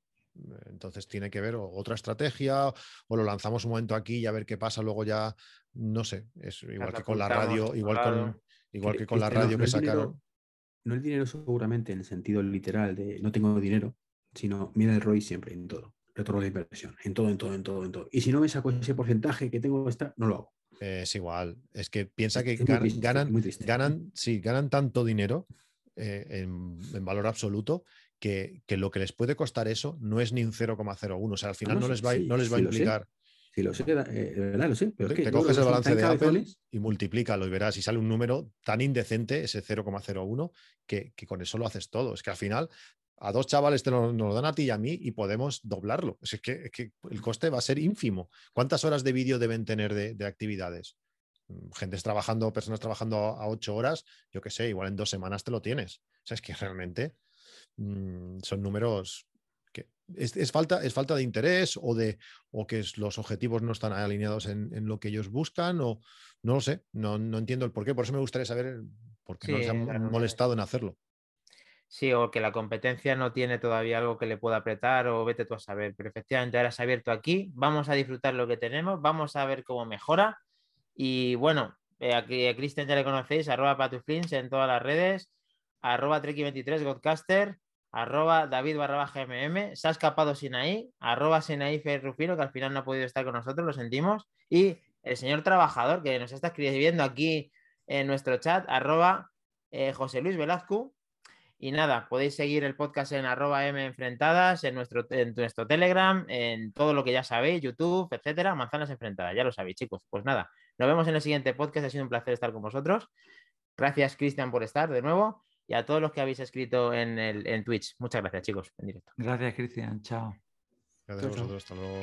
Entonces tiene que ver otra estrategia o lo lanzamos un momento aquí y a ver qué pasa, luego ya, no sé, es igual que con la radio, igual, con, igual que, con la radio que sacaron. no el dinero seguramente en el sentido literal de no tengo dinero, sino mira el ROI siempre en todo, retorno de inversión, en todo, en todo, en todo, en todo. Y si no me saco ese porcentaje que tengo esta, no lo hago. Es igual, es que piensa que ganan, ganan, sí, ganan tanto dinero eh, en, valor absoluto que, lo que les puede costar eso no es ni un 0,01. O sea, al final no, les va, no les va a implicar. Sí, lo sé, eh, verdad lo sé. Pero te, coges el balance de Apple y multiplícalo y verás y sale un número tan indecente, ese 0,01, que, que, con eso lo haces todo. Es que al final a dos chavales te lo, nos lo dan a ti y a mí y podemos doblarlo. Es que, que el coste va a ser ínfimo. ¿Cuántas horas de vídeo deben tener de, de actividades? Mm, Gentes trabajando, personas trabajando a ocho horas, yo qué sé, igual en dos semanas te lo tienes. O sea, es que realmente Mm, son números que es, falta, es falta de interés o, de, o que los objetivos no están alineados en, lo que ellos buscan o no lo sé, no, entiendo el por qué. Por eso me gustaría saber por qué no se han molestado en hacerlo. Sí, o que la competencia no tiene todavía algo que le pueda apretar o vete tú a saber. Pero efectivamente ahora se ha abierto aquí, vamos a disfrutar lo que tenemos, vamos a ver cómo mejora. Y bueno, eh, aquí a Cristian ya le conocéis, arroba patuflins en todas las redes, arroba treki23 Godcaster, arroba David barra GMM, se ha escapado Sinaí, arroba Sinaí Ferrufino, que al final no ha podido estar con nosotros, lo sentimos, y el señor trabajador que nos está escribiendo aquí en nuestro chat, arroba eh, José Luis Velazco. Y nada, podéis seguir el podcast en arroba M enfrentadas, en nuestro, en nuestro Telegram, en todo lo que ya sabéis, YouTube, etcétera, manzanas enfrentadas, ya lo sabéis, chicos. Pues nada, nos vemos en el siguiente podcast, ha sido un placer estar con vosotros. Gracias, Cristian, por estar de nuevo y a todos los que habéis escrito en, el, en Twitch. Muchas gracias, chicos, en directo. Gracias, Cristian. Chao. Gracias a vosotros. Hasta luego.